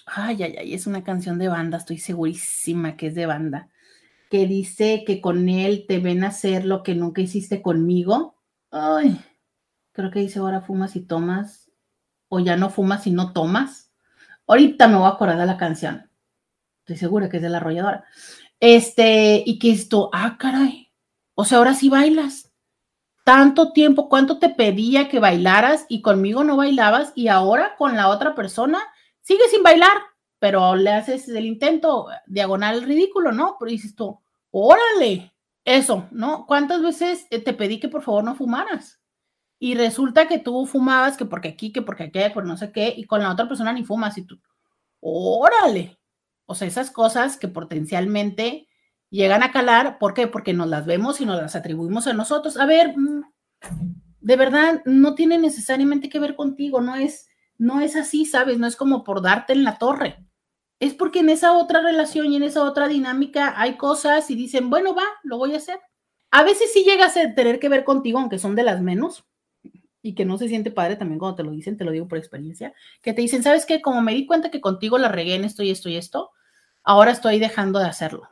Ay, ay, ay, es una canción de banda, estoy segurísima que es de banda que dice que con él te ven a hacer lo que nunca hiciste conmigo. Ay, creo que dice ahora fumas y tomas, o ya no fumas y no tomas. Ahorita me voy a acordar de la canción. Estoy segura que es de la arrolladora. Este, y que esto, ah, caray. O sea, ahora sí bailas. Tanto tiempo, ¿cuánto te pedía que bailaras y conmigo no bailabas y ahora con la otra persona sigues sin bailar? pero le haces el intento diagonal ridículo, ¿no? Pero dices tú, órale, eso, ¿no? ¿Cuántas veces eh, te pedí que por favor no fumaras? Y resulta que tú fumabas, que porque aquí, que porque aquí, por no sé qué, y con la otra persona ni fumas, y tú, órale. O sea, esas cosas que potencialmente llegan a calar, ¿por qué? Porque nos las vemos y nos las atribuimos a nosotros. A ver, mm, de verdad, no tiene necesariamente que ver contigo, no es, no es así, ¿sabes? No es como por darte en la torre es porque en esa otra relación y en esa otra dinámica hay cosas y dicen, bueno, va, lo voy a hacer. A veces sí llega a tener que ver contigo, aunque son de las menos, y que no se siente padre también cuando te lo dicen, te lo digo por experiencia, que te dicen, ¿sabes qué? Como me di cuenta que contigo la regué en esto y esto y esto, ahora estoy dejando de hacerlo.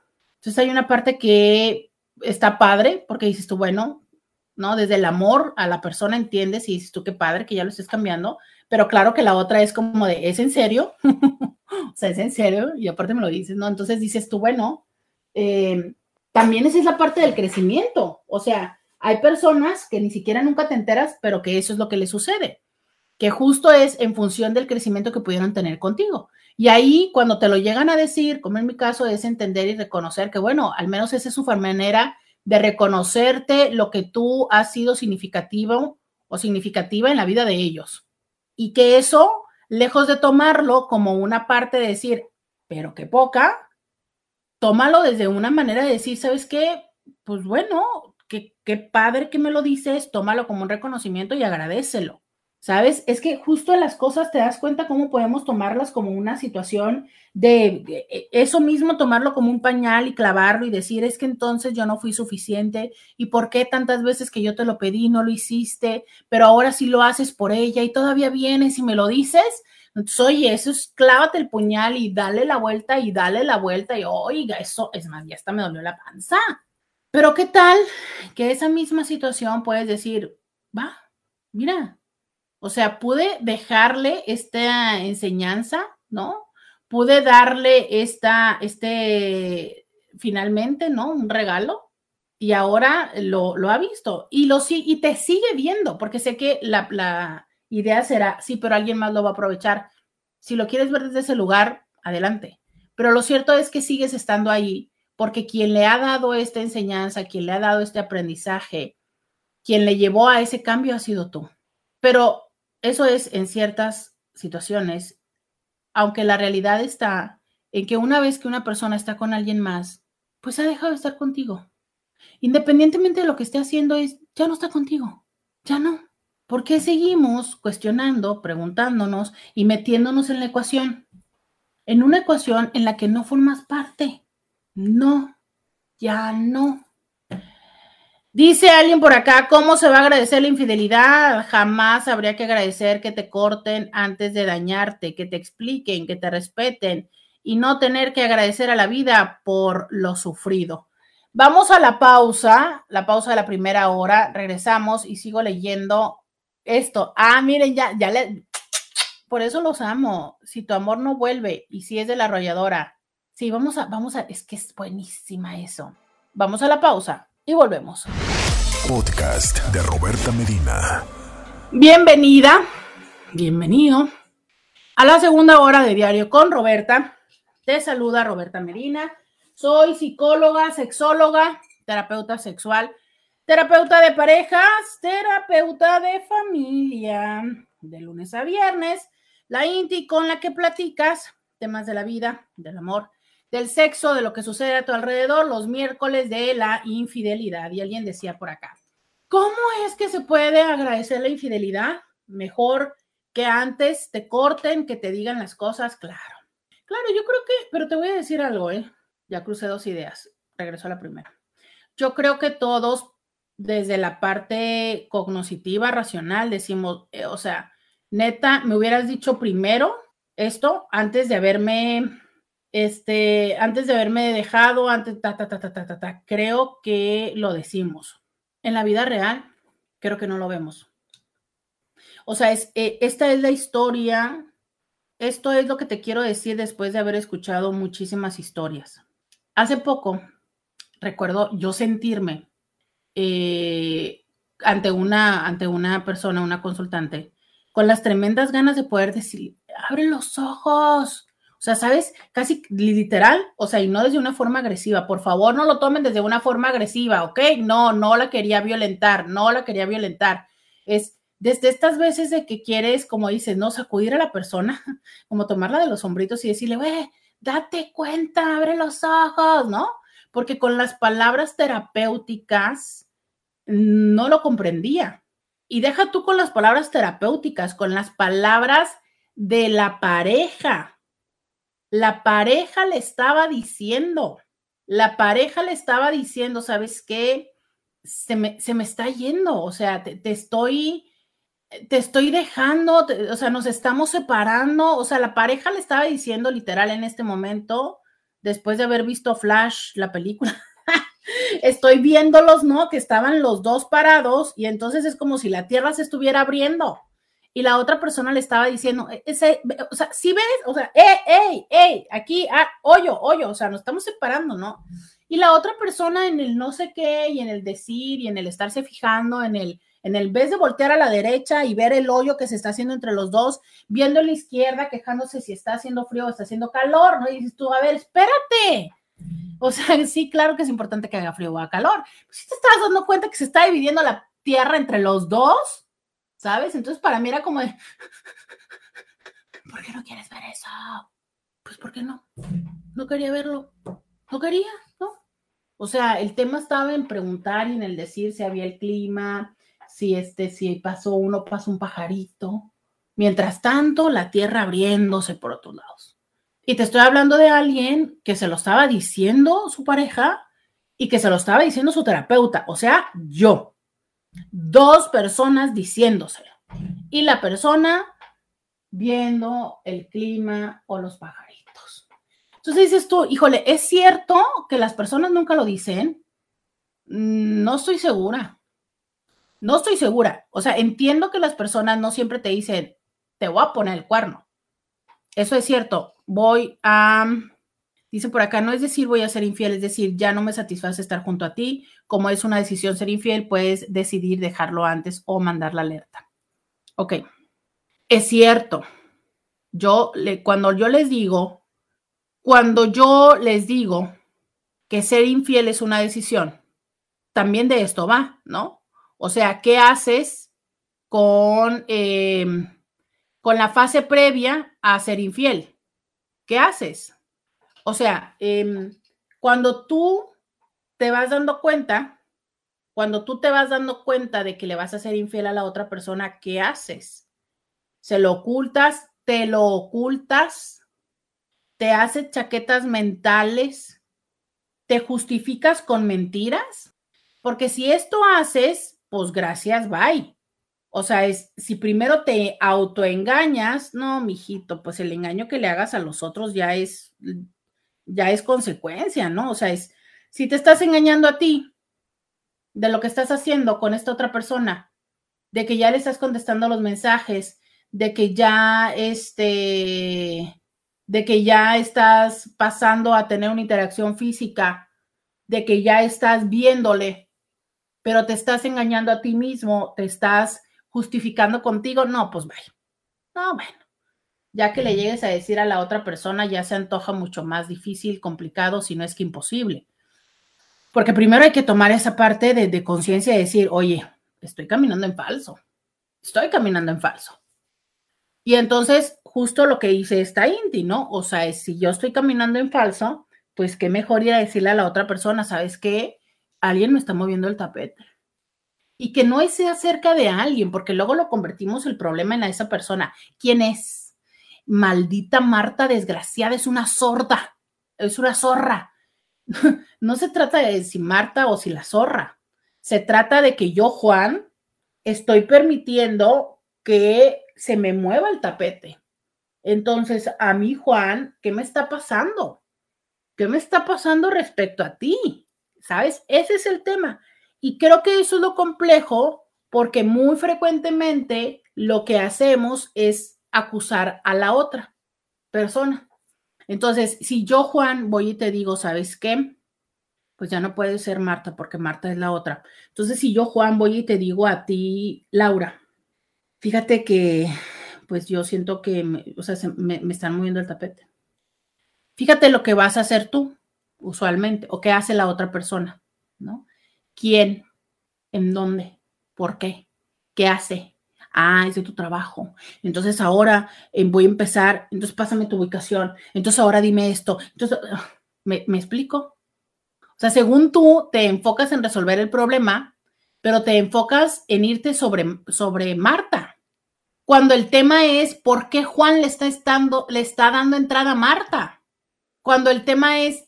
Entonces hay una parte que está padre, porque dices tú, bueno, ¿no? Desde el amor a la persona entiendes y dices tú, qué padre que ya lo estés cambiando, pero claro que la otra es como de, ¿es en serio? o sea, es en serio, y aparte me lo dices, ¿no? Entonces dices tú, bueno, eh, también esa es la parte del crecimiento, o sea, hay personas que ni siquiera nunca te enteras, pero que eso es lo que les sucede, que justo es en función del crecimiento que pudieron tener contigo. Y ahí, cuando te lo llegan a decir, como en mi caso, es entender y reconocer que, bueno, al menos esa es su manera de reconocerte lo que tú has sido significativo o significativa en la vida de ellos. Y que eso lejos de tomarlo como una parte de decir, pero qué poca, tómalo desde una manera de decir, ¿sabes qué? Pues bueno, qué, qué padre que me lo dices, tómalo como un reconocimiento y agradecelo. ¿Sabes? Es que justo en las cosas te das cuenta cómo podemos tomarlas como una situación de, e, eso mismo, tomarlo como un pañal y clavarlo y decir, es que entonces yo no fui suficiente y por qué tantas veces que yo te lo pedí no lo hiciste, pero ahora sí lo haces por ella y todavía vienes y me lo dices. Entonces, oye, eso es clávate el puñal y dale la vuelta y dale la vuelta y oiga, eso es más, ya hasta me dolió la panza. Pero qué tal que esa misma situación puedes decir, va, mira, o sea, pude dejarle esta enseñanza, ¿no? pude darle esta, este, finalmente, ¿no? Un regalo y ahora lo, lo ha visto y, lo, y te sigue viendo, porque sé que la, la idea será, sí, pero alguien más lo va a aprovechar. Si lo quieres ver desde ese lugar, adelante. Pero lo cierto es que sigues estando ahí porque quien le ha dado esta enseñanza, quien le ha dado este aprendizaje, quien le llevó a ese cambio ha sido tú. Pero eso es en ciertas situaciones, aunque la realidad está en que una vez que una persona está con alguien más, pues ha dejado de estar contigo. Independientemente de lo que esté haciendo, es ya no está contigo, ya no. ¿Por qué seguimos cuestionando, preguntándonos y metiéndonos en la ecuación? En una ecuación en la que no formas parte. No, ya no. Dice alguien por acá, ¿cómo se va a agradecer la infidelidad? Jamás habría que agradecer que te corten antes de dañarte, que te expliquen, que te respeten y no tener que agradecer a la vida por lo sufrido. Vamos a la pausa, la pausa de la primera hora, regresamos y sigo leyendo esto. Ah, miren, ya, ya le, por eso los amo. Si tu amor no vuelve y si es de la arrolladora, Sí, vamos a, vamos a, es que es buenísima eso. Vamos a la pausa y volvemos. Podcast de Roberta Medina. Bienvenida, bienvenido a la segunda hora de Diario con Roberta. Te saluda Roberta Medina. Soy psicóloga, sexóloga, terapeuta sexual, terapeuta de parejas, terapeuta de familia. De lunes a viernes, la INTI con la que platicas temas de la vida, del amor, del sexo, de lo que sucede a tu alrededor, los miércoles de la infidelidad. Y alguien decía por acá, ¿cómo es que se puede agradecer la infidelidad? Mejor que antes te corten, que te digan las cosas, claro. Claro, yo creo que, pero te voy a decir algo, ¿eh? Ya crucé dos ideas, regreso a la primera. Yo creo que todos, desde la parte cognoscitiva, racional, decimos, eh, o sea, neta, me hubieras dicho primero esto antes de haberme este, antes de haberme dejado, antes, ta, ta, ta, ta, ta, creo que lo decimos. En la vida real, creo que no lo vemos. O sea, es, eh, esta es la historia, esto es lo que te quiero decir después de haber escuchado muchísimas historias. Hace poco, recuerdo yo sentirme eh, ante, una, ante una persona, una consultante, con las tremendas ganas de poder decir, abre los ojos, sea, ¿sabes? Casi literal, o sea, y no desde una forma agresiva. Por favor, no lo tomen desde una forma agresiva, ¿ok? No, no la quería violentar, no la quería violentar. Es desde estas veces de que quieres, como dices, no sacudir a la persona, como tomarla de los hombritos y decirle, güey, date cuenta, abre los ojos, ¿no? Porque con las palabras terapéuticas no lo comprendía. Y deja tú con las palabras terapéuticas, con las palabras de la pareja la pareja le estaba diciendo, la pareja le estaba diciendo, ¿sabes qué? Se me, se me está yendo, o sea, te, estoy, te estoy dejando, o sea, nos estamos separando, o sea, la pareja le estaba diciendo literal en este momento, después de haber visto Flash, la película, estoy viéndolos, ¿no? Que estaban los dos parados y entonces es como si la tierra se estuviera abriendo y la otra persona le estaba diciendo, e, o sea, si ves, o sea, ey, ey, ey, aquí, ah, hoyo, hoyo, o sea, nos estamos separando, ¿no? Y la otra persona en el no sé qué y en el decir y en el estarse fijando, en el, en el vez de voltear a la derecha y ver el hoyo que se está haciendo entre los dos, viendo la izquierda, quejándose si está haciendo frío o está haciendo calor, ¿no? Y dices tú, a ver, espérate. O sea, sí, claro que es importante que haga frío o haga calor. si te estás dando cuenta que se está dividiendo la tierra entre los dos, ¿sabes? Entonces para mí era como de, ¿por qué no quieres ver eso? Pues ¿por qué no? No quería verlo, no quería, ¿no? O sea, el tema estaba en preguntar y en el decir si había el clima, si este, si pasó uno, pasó un pajarito. Mientras tanto, la tierra abriéndose por otros lados. Y te estoy hablando de alguien que se lo estaba diciendo su pareja y que se lo estaba diciendo su terapeuta, o sea, yo. Dos personas diciéndoselo. Y la persona viendo el clima o los pajaritos. Entonces dices tú, híjole, ¿es cierto que las personas nunca lo dicen? Mm, no estoy segura. No estoy segura. O sea, entiendo que las personas no siempre te dicen, te voy a poner el cuerno. Eso es cierto. Voy a, dice por acá, no es decir voy a ser infiel, es decir, ya no me satisface estar junto a ti. Como es una decisión ser infiel, puedes decidir dejarlo antes o mandar la alerta. Ok, es cierto. Yo, le, cuando yo les digo, cuando yo les digo que ser infiel es una decisión, también de esto va, ¿no? O sea, ¿qué haces con, eh, con la fase previa a ser infiel? ¿Qué haces? O sea, eh, cuando tú te vas dando cuenta, cuando tú te vas dando cuenta de que le vas a ser infiel a la otra persona, ¿qué haces? ¿Se lo ocultas? ¿Te lo ocultas? ¿Te haces chaquetas mentales? ¿Te justificas con mentiras? Porque si esto haces, pues gracias, bye. O sea, es si primero te autoengañas, no, mijito, pues el engaño que le hagas a los otros ya es ya es consecuencia, ¿no? O sea, es si te estás engañando a ti de lo que estás haciendo con esta otra persona, de que ya le estás contestando los mensajes, de que ya este de que ya estás pasando a tener una interacción física, de que ya estás viéndole, pero te estás engañando a ti mismo, te estás justificando contigo, no, pues vaya. No, bueno. Ya que le llegues a decir a la otra persona, ya se antoja mucho más difícil, complicado, si no es que imposible. Porque primero hay que tomar esa parte de, conciencia y decir, oye, estoy caminando en falso. Estoy caminando en falso. Y entonces, justo lo que dice esta Inti, ¿no? O sea, si yo estoy caminando en falso, pues qué mejor ir a decirle a la otra persona, ¿sabes qué? Alguien me está moviendo el tapete. Y que no sea cerca de alguien, porque luego lo convertimos el problema en a esa persona. ¿Quién es? Maldita Marta desgraciada, es una sorda, es una zorra. No se trata de si Marta o si la zorra. Se trata de que yo, Juan, estoy permitiendo que se me mueva el tapete. Entonces, a mí, Juan, ¿qué me está pasando? ¿Qué me está pasando respecto a ti? ¿Sabes? Ese es el tema. Y creo que eso es lo complejo porque muy frecuentemente lo que hacemos es acusar a la otra persona. Entonces, si yo, Juan, voy y te digo, ¿sabes qué? Pues ya no puede ser Marta porque Marta es la otra. Entonces, si yo, Juan, voy y te digo a ti, Laura, fíjate que, pues yo siento que, me, o sea, me, me están moviendo el tapete. Fíjate lo que vas a hacer tú, usualmente, o qué hace la otra persona, ¿no? ¿Quién? ¿En dónde? ¿Por qué? ¿Qué hace? Ah, es de tu trabajo. Entonces ahora eh, voy a empezar, entonces pásame tu ubicación. Entonces ahora dime esto. Entonces, ¿me, ¿me explico? O sea, según tú te enfocas en resolver el problema, pero te enfocas en irte sobre, sobre Marta. Cuando el tema es por qué Juan le está, estando, le está dando entrada a Marta. Cuando el tema es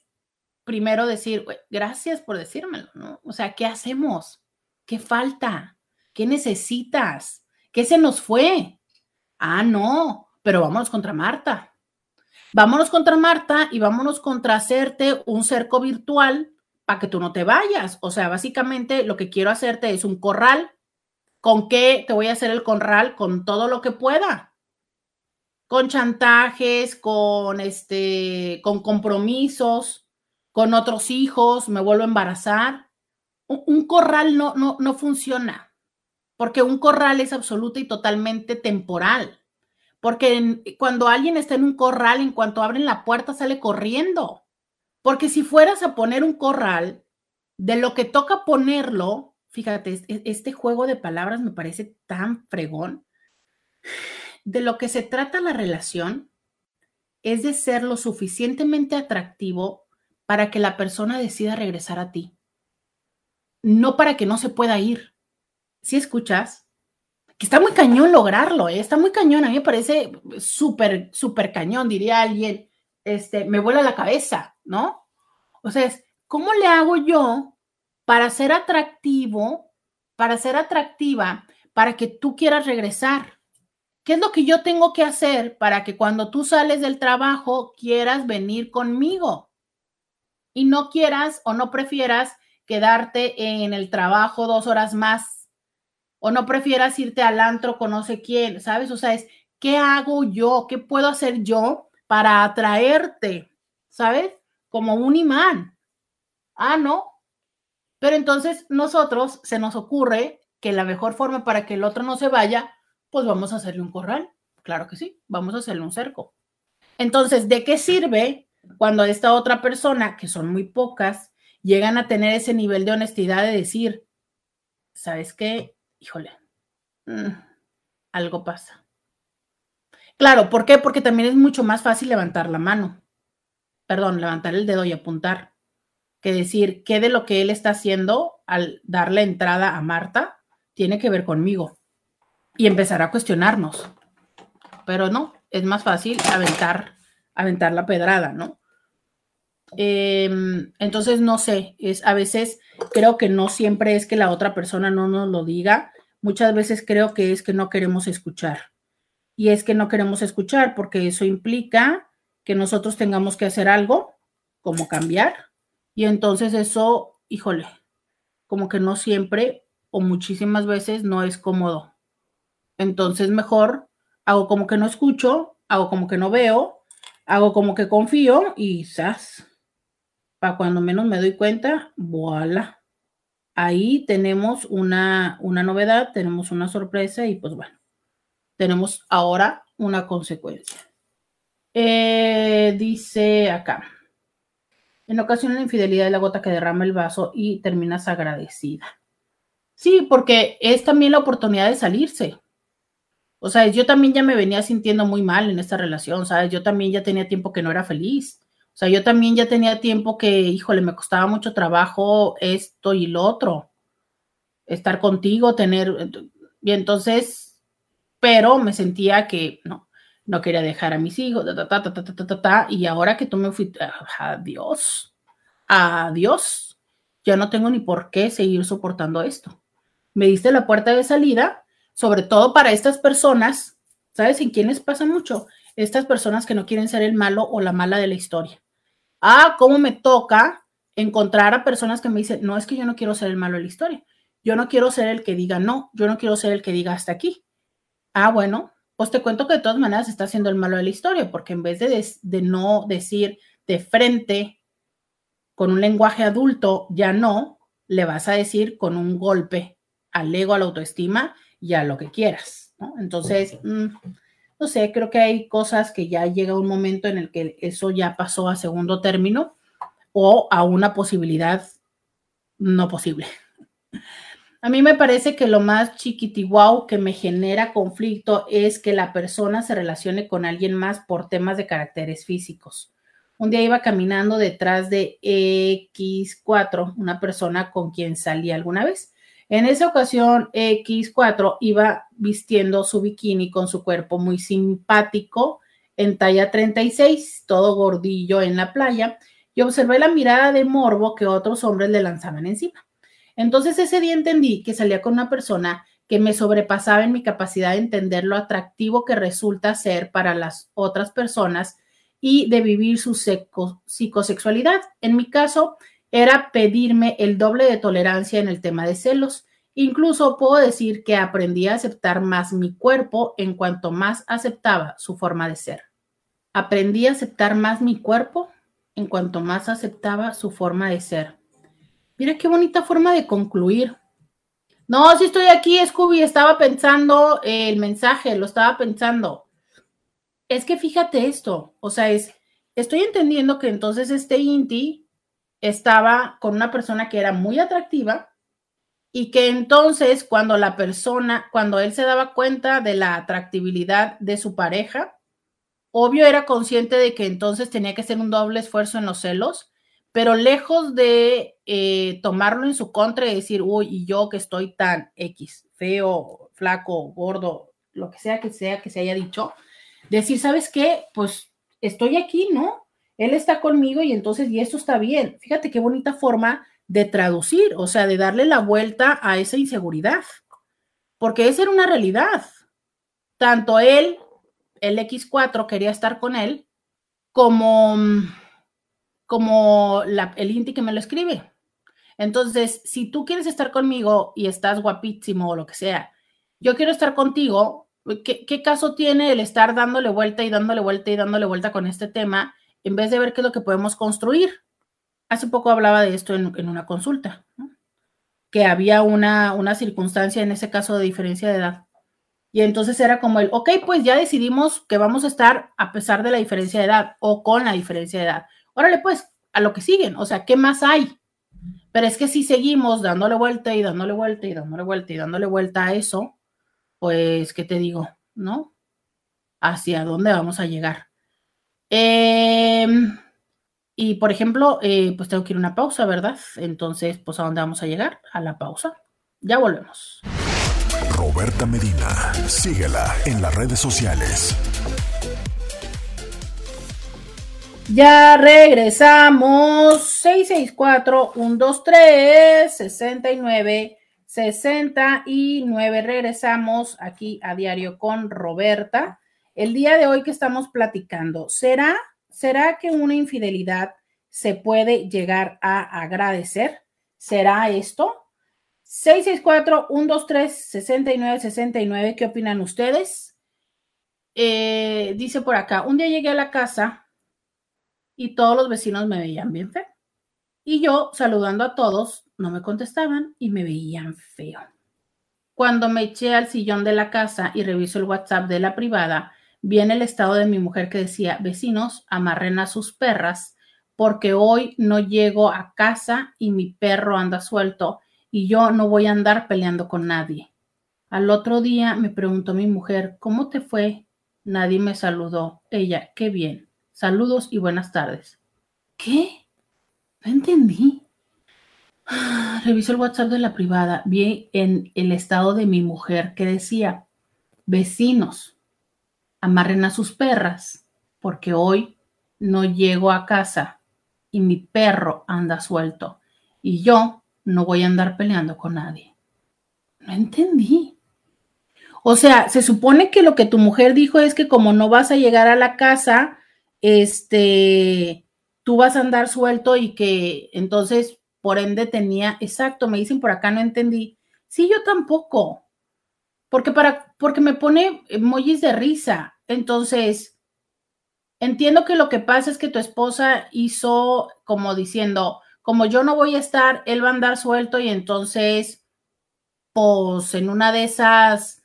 primero decir, gracias por decírmelo, ¿no? O sea, ¿qué hacemos? ¿Qué falta? ¿Qué necesitas? ¿Qué se nos fue? Ah, no, pero vámonos contra Marta. Vámonos contra Marta y vámonos contra hacerte un cerco virtual para que tú no te vayas. O sea, básicamente lo que quiero hacerte es un corral. ¿Con qué te voy a hacer el corral? Con todo lo que pueda. Con chantajes, con este, con compromisos, con otros hijos, me vuelvo a embarazar. Un, corral no, no, no funciona, porque un corral es absoluta y totalmente temporal. Porque cuando alguien está en un corral, en cuanto abren la puerta, sale corriendo. Porque si fueras a poner un corral, de lo que toca ponerlo, fíjate, este juego de palabras me parece tan fregón. De lo que se trata la relación es de ser lo suficientemente atractivo para que la persona decida regresar a ti. No para que no se pueda ir. Si escuchas? Que está muy cañón lograrlo, ¿eh? está muy cañón. A mí me parece súper, súper cañón, diría alguien. Este, me vuela la cabeza, ¿no? O sea, ¿cómo le hago yo para ser atractivo, para ser atractiva, para que tú quieras regresar? ¿Qué es lo que yo tengo que hacer para que cuando tú sales del trabajo quieras venir conmigo? y no quieras o no prefieras quedarte en el trabajo dos horas más o no prefieras irte al antro con no sé quién, ¿sabes? O sea, es ¿qué hago yo? ¿Qué puedo hacer yo para atraerte? ¿Sabes? Como un imán. Ah, no. Pero entonces nosotros se nos ocurre que la mejor forma para que el otro no se vaya, pues vamos a hacerle un corral. Claro que sí, vamos a hacerle un cerco. Entonces, ¿de qué sirve cuando esta otra persona, que son muy pocas, llegan a tener ese nivel de honestidad de decir, ¿sabes qué? Híjole, mm, algo pasa. Claro, ¿por qué? Porque también es mucho más fácil levantar la mano, perdón, levantar el dedo y apuntar, que decir qué de lo que él está haciendo al darle entrada a Marta tiene que ver conmigo y empezar a cuestionarnos. Pero no, es más fácil aventar, aventar la pedrada, ¿no? Em, entonces, no sé, es a veces creo que no siempre es que la otra persona no nos lo diga, muchas veces creo que es que no queremos escuchar. Y es que no queremos escuchar porque eso implica que nosotros tengamos que hacer algo, como cambiar, y entonces eso, híjole, como que no siempre o muchísimas veces no es cómodo. Entonces, mejor hago como que no escucho, hago como que no veo, hago como que confío y ¡zas! Para cuando menos me doy cuenta, voilà. Ahí tenemos una, una novedad, tenemos una sorpresa y pues bueno, tenemos ahora una consecuencia. Eh, dice acá. En ocasión la infidelidad es la gota que derrama el vaso y terminas agradecida. Sí, porque es también la oportunidad de salirse. O sea, yo también ya me venía sintiendo muy mal en esta relación, ¿sabes? Yo también ya tenía tiempo que no era feliz. O sea, yo también ya tenía tiempo que, híjole, me costaba mucho trabajo esto y lo otro. Estar contigo, tener... Y entonces, pero me sentía que no, no quería dejar a mis hijos, y ahora que tú me fuiste, adiós, adiós, ya no tengo ni por qué seguir soportando esto. Me diste la puerta de salida, sobre todo para estas personas, ¿sabes en quiénes pasa mucho? Estas personas que no quieren ser el malo o la mala de la historia. Ah, cómo me toca encontrar a personas que me dicen, no es que yo no quiero ser el malo de la historia, yo no quiero ser el que diga no, yo no quiero ser el que diga hasta aquí. Ah, bueno, pues te cuento que de todas maneras está siendo el malo de la historia, porque en vez de, de no decir de frente con un lenguaje adulto, ya no, le vas a decir con un golpe al ego, a la autoestima y a lo que quieras. ¿no? Entonces, mm, no sé, creo que hay cosas que ya llega un momento en el que eso ya pasó a segundo término o a una posibilidad no posible. A mí me parece que lo más chiquitiguau que me genera conflicto es que la persona se relacione con alguien más por temas de caracteres físicos. Un día iba caminando detrás de X4, una persona con quien salí alguna vez. En esa ocasión, X4 iba vistiendo su bikini con su cuerpo muy simpático en talla 36, todo gordillo en la playa, y observé la mirada de morbo que otros hombres le lanzaban encima. Entonces ese día entendí que salía con una persona que me sobrepasaba en mi capacidad de entender lo atractivo que resulta ser para las otras personas y de vivir su psicosexualidad. En mi caso, era pedirme el doble de tolerancia en el tema de celos. Incluso puedo decir que aprendí a aceptar más mi cuerpo en cuanto más aceptaba su forma de ser. Aprendí a aceptar más mi cuerpo en cuanto más aceptaba su forma de ser. Mira qué bonita forma de concluir. No, si estoy aquí, Scooby, estaba pensando el mensaje, lo estaba pensando. Es que fíjate esto, o sea, es, estoy entendiendo que entonces este Inti estaba con una persona que era muy atractiva y que entonces cuando la persona, cuando él se daba cuenta de la atractividad de su pareja, obvio era consciente de que entonces tenía que hacer un doble esfuerzo en los celos pero lejos de eh, tomarlo en su contra y decir, uy, y yo que estoy tan X, feo, flaco, gordo, lo que sea que sea que se haya dicho, decir, ¿sabes qué? Pues estoy aquí, ¿no? Él está conmigo y entonces, y esto está bien. Fíjate qué bonita forma de traducir, o sea, de darle la vuelta a esa inseguridad, porque esa era una realidad. Tanto él, el X4, quería estar con él, como como el Inti que me lo escribe. Entonces, si tú quieres estar conmigo y estás guapísimo o lo que sea, yo quiero estar contigo, ¿Qué, ¿Qué, caso tiene el estar dándole vuelta y dándole vuelta y dándole vuelta con este tema en vez de ver qué es lo que podemos construir? Hace poco hablaba de esto en, una consulta, que había una, una circunstancia en ese caso de diferencia de edad. Y entonces era como el, ok, pues ya decidimos que vamos a estar a pesar de la diferencia de edad o con la diferencia de edad. Órale, pues, a lo que siguen, o sea, ¿qué más hay? Pero es que si seguimos dándole vuelta y dándole vuelta y dándole vuelta y dándole vuelta a eso, pues, ¿qué te digo? ¿No? ¿Hacia dónde vamos a llegar? Eh, y por ejemplo, eh, pues tengo que ir a una pausa, ¿verdad? Entonces, pues ¿a dónde vamos a llegar? A la pausa. Ya volvemos. Roberta Medina, síguela en las redes sociales. Ya regresamos. 664-123-69-69. Regresamos aquí a diario con Roberta. El día de hoy que estamos platicando, ¿será ¿será que una infidelidad se puede llegar a agradecer? ¿Será esto? 664-123-6969, ¿qué opinan ustedes? Eh, dice por acá, un día llegué a la casa y todos los vecinos me veían bien feo. Y yo, saludando a todos, no me contestaban y me veían feo. Cuando me eché al sillón de la casa y reviso el WhatsApp de la privada, Viene el estado de mi mujer que decía, vecinos, amarren a sus perras porque hoy no llego a casa y mi perro anda suelto y yo no voy a andar peleando con nadie. Al otro día me preguntó mi mujer, ¿cómo te fue? Nadie me saludó. Ella, qué bien. Saludos y buenas tardes. ¿Qué? No entendí. Reviso el WhatsApp de la privada. Vi en el estado de mi mujer que decía, vecinos, amarren a sus perras, porque hoy no llego a casa y mi perro anda suelto y yo no voy a andar peleando con nadie. No entendí. O sea, se supone que lo que tu mujer dijo es que como no vas a llegar a la casa, este, tú vas a andar suelto y que entonces, por ende, tenía, exacto, me dicen por acá, no entendí. Sí, yo tampoco. Porque para, porque me pone emojis de risa. Entonces, entiendo que lo que pasa es que tu esposa hizo como diciendo, como yo no voy a estar, él va a andar suelto y entonces, pues en una de esas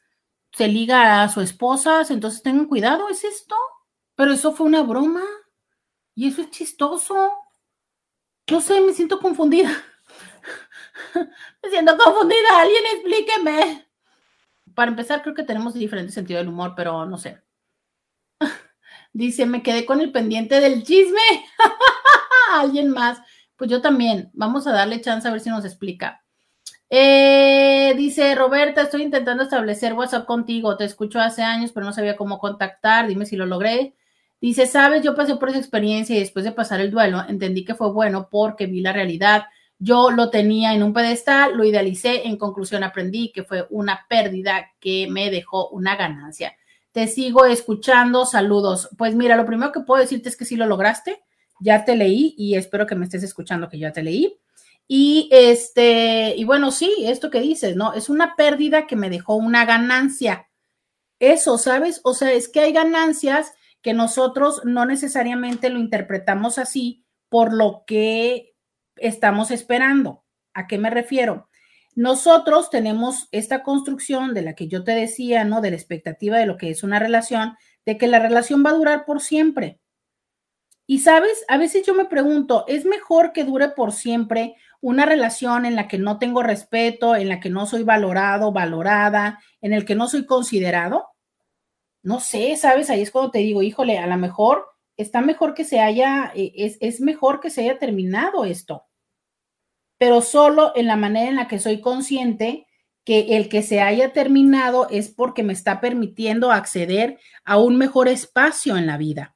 se liga a su esposa, entonces tengan cuidado, ¿es esto? Pero eso fue una broma y eso es chistoso. No sé, me siento confundida. me siento confundida, alguien explíqueme para empezar, creo que tenemos diferente sentido del humor, pero no sé. Dice, me quedé con el pendiente del chisme. Alguien más. Pues yo también. Vamos a darle chance a ver si nos explica. Eh, dice Roberta, estoy intentando establecer WhatsApp contigo. Te escucho hace años, pero no sabía cómo contactar. Dime si lo logré. Dice, sabes, yo pasé por esa experiencia y después de pasar el duelo entendí que fue bueno porque vi la realidad yo lo tenía en un pedestal, lo idealicé, en conclusión aprendí que fue una pérdida que me dejó una ganancia. Te sigo escuchando, saludos. Pues mira, lo primero que puedo decirte es que sí lo lograste, ya te leí y espero que me estés escuchando que ya te leí. Y este, y bueno, sí, esto que dices, ¿no? Es una pérdida que me dejó una ganancia. Eso, ¿sabes? O sea, es que hay ganancias que nosotros no necesariamente lo interpretamos así por lo que estamos esperando. ¿A qué me refiero? Nosotros tenemos esta construcción de la que yo te decía, ¿no? De la expectativa de lo que es una relación, de que la relación va a durar por siempre. Y sabes, a veces yo me pregunto, ¿es mejor que dure por siempre una relación en la que no tengo respeto, en la que no soy valorado, valorada, en el que no soy considerado? No sé, sabes, ahí es cuando te digo, híjole, a lo mejor está mejor que se haya, eh, es, es mejor que se haya terminado esto, pero solo en la manera en la que soy consciente que el que se haya terminado es porque me está permitiendo acceder a un mejor espacio en la vida.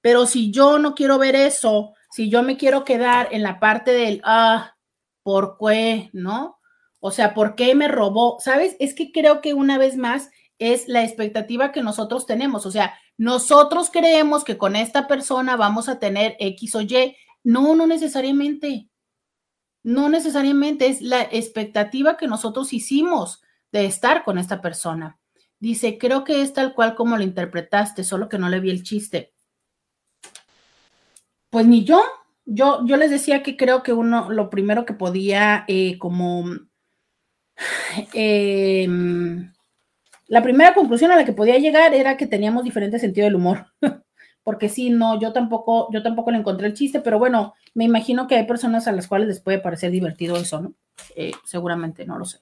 Pero si yo no quiero ver eso, si yo me quiero quedar en la parte del, ah, ¿por qué? ¿No? O sea, ¿por qué me robó? ¿Sabes? Es que creo que una vez más es la expectativa que nosotros tenemos. O sea, nosotros creemos que con esta persona vamos a tener X o Y. No, no necesariamente. No necesariamente es la expectativa que nosotros hicimos de estar con esta persona. Dice, creo que es tal cual como lo interpretaste, solo que no le vi el chiste. Pues ni yo. Yo, yo les decía que creo que uno, lo primero que podía eh, como... Em, la primera conclusión a la que podía llegar era que teníamos diferente sentido del humor. Porque sí, no, yo tampoco, yo tampoco le encontré el chiste, pero bueno, me imagino que hay personas a las cuales les puede parecer divertido eso, ¿no? Eh, seguramente, no lo sé.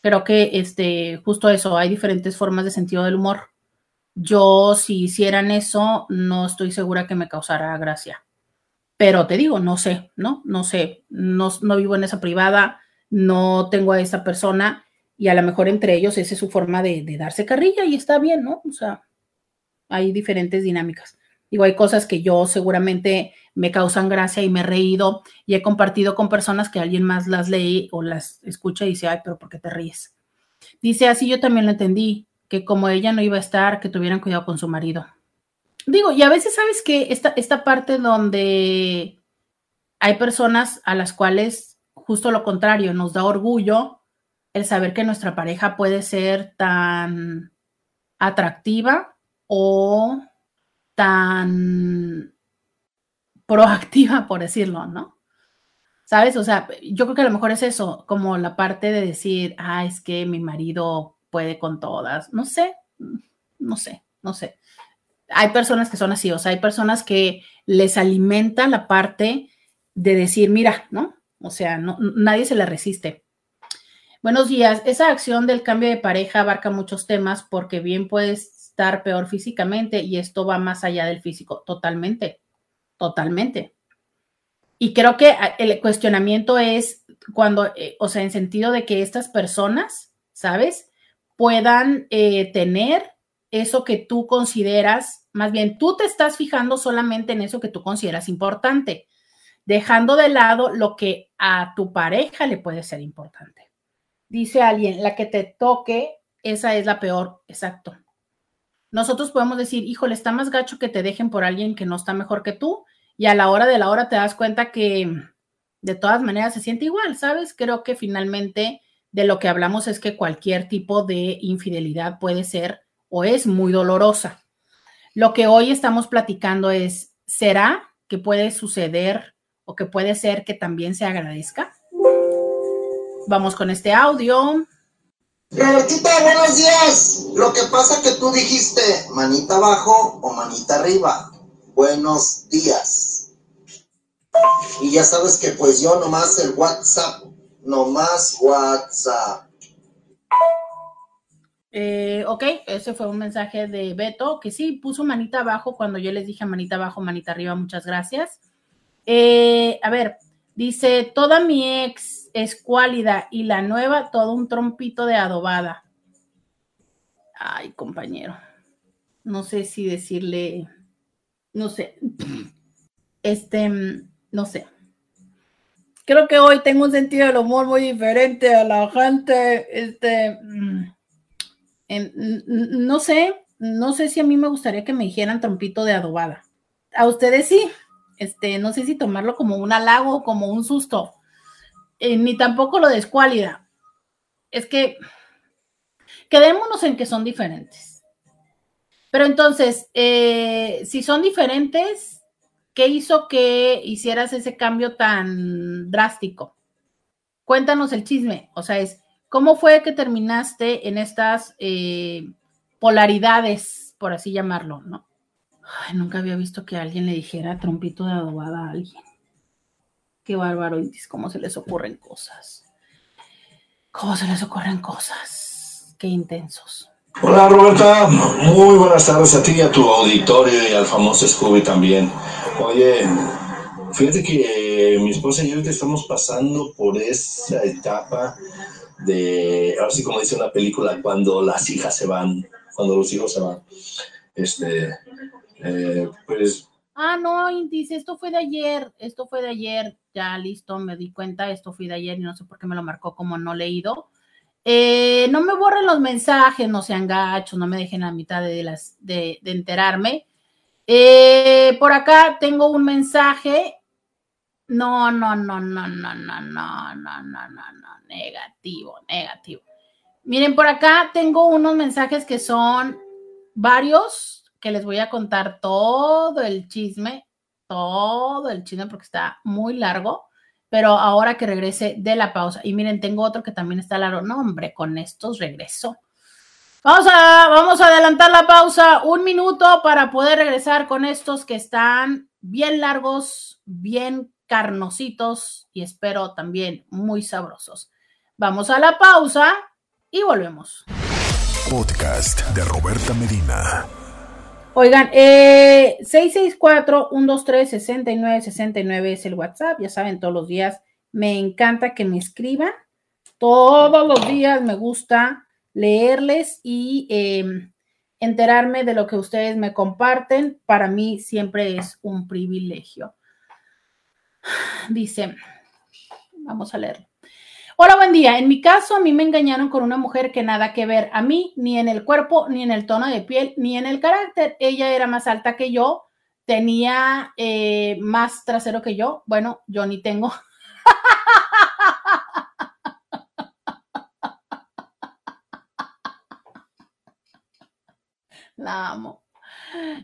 Creo que este, justo eso, hay diferentes formas de sentido del humor. Yo, si hicieran eso, no estoy segura que me causara gracia. Pero te digo, no sé, ¿no? No sé, no, no vivo en esa privada, no tengo a esa persona y a lo mejor entre ellos esa es su forma de, de darse carrilla y está bien, ¿no? O sea, hay diferentes dinámicas. Digo, hay cosas que yo seguramente me causan gracia y me he reído y he compartido con personas que alguien más las lee o las escucha y dice, ay, pero ¿por qué te ríes? Dice, así yo también lo entendí, que como ella no iba a estar, que tuvieran cuidado con su marido. Digo, y a veces sabes que esta, esta parte donde hay personas a las cuales justo lo contrario, nos da orgullo el saber que nuestra pareja puede ser tan atractiva o tan proactiva, por decirlo, ¿no? ¿Sabes? O sea, yo creo que a lo mejor es eso, como la parte de decir, ah, es que mi marido puede con todas. No sé, no sé, no sé. Hay personas que son así, o sea, hay personas que les alimenta la parte de decir, mira, ¿no? O sea, no, nadie se le resiste. Buenos días. Esa acción del cambio de pareja abarca muchos temas porque bien puedes estar peor físicamente y esto va más allá del físico, totalmente, totalmente. Y creo que ah, el cuestionamiento es cuando, eh, o sea, en sentido de que estas personas, ¿sabes? Puedan eh, tener eso que tú consideras, más bien tú te estás fijando solamente en eso que tú consideras importante, dejando de lado lo que a tu pareja le puede ser importante. Dice alguien, la que te toque, esa es la peor, exacto nosotros podemos decir, híjole, está más gacho que te dejen por alguien que no está mejor que tú, y a la hora de la hora te das cuenta que de todas maneras se siente igual, ¿sabes? Creo que finalmente de lo que hablamos es que cualquier tipo de infidelidad puede ser o es muy dolorosa. Lo que hoy estamos platicando es, ¿será que puede suceder o que puede ser que también se agradezca? Vamos con este audio. Robertita, buenos días. Lo que pasa que tú dijiste manita abajo o manita arriba. Buenos días. Y ya sabes que pues yo nomás el WhatsApp, nomás WhatsApp. Eh, ok, ese fue un mensaje de Beto, que sí, puso manita abajo cuando yo les dije manita abajo, manita arriba, muchas gracias. Eh, a ver, dice, toda mi ex es cuálida y la nueva todo un trompito de adobada. Ay, compañero. No sé si decirle, no sé, este, no sé. Creo que hoy tengo un sentido del humor muy diferente a la gente. Este, mm, no sé, no sé si a mí me gustaría que me dijeran trompito de adobada. A ustedes sí. Este, no sé si tomarlo como un halago o como un susto. Eh, ni tampoco lo de. Es que quedémonos en que son diferentes. Pero entonces, eh, si son diferentes, ¿qué hizo que hicieras ese cambio tan drástico? Cuéntanos el chisme. O sea, es, ¿cómo fue que terminaste en estas eh, polaridades, por así llamarlo, no? nunca había visto que alguien le dijera trompito de adobada a alguien. Qué bárbaro, cómo se les ocurren cosas. Cómo se les ocurren cosas. Qué intensos. Hola Roberta, muy buenas tardes a ti y a tu auditorio y al famoso Scooby también. Oye, fíjate que mi esposa y yo estamos pasando por esa etapa de, ahora sí como dice una película, cuando las hijas se van, cuando los hijos se van. Este, eh, pues Ah, no, dice, esto fue de ayer, esto fue de ayer, ya listo, me di cuenta, esto fue de ayer y no sé por qué me lo marcó como no leído. Eh, no me borren los mensajes, no sean gachos, no me dejen a mitad de, las, de, enterarme. Eh, por acá tengo un mensaje. No, no, no, no, no, no, no, no, no, no, no, negativo, negativo. Miren, por acá tengo unos mensajes que son varios, que les voy a contar todo el chisme, todo el chisme porque está muy largo, pero ahora que regrese de la pausa. Y miren, tengo otro que también está largo. No, hombre, con estos regreso. Vamos a, vamos a adelantar la pausa un minuto para poder regresar con estos que están bien largos, bien carnositos y espero también muy sabrosos. Vamos a la pausa y volvemos. Podcast de Roberta Medina. Oigan, eh, 664-123-6969 es el WhatsApp, ya saben, todos los días. Me encanta que me escriban. Todos los días me gusta leerles y em, enterarme de lo que ustedes me comparten. Para mí siempre es un privilegio. Dice, vamos a leer. Hola, buen día. En mi caso, a mí me engañaron con una mujer que nada que ver a mí, ni en el cuerpo, ni en el tono de piel, ni en el carácter. Ella era más alta que yo, tenía eh, más trasero que yo. Bueno, yo ni tengo. La amo.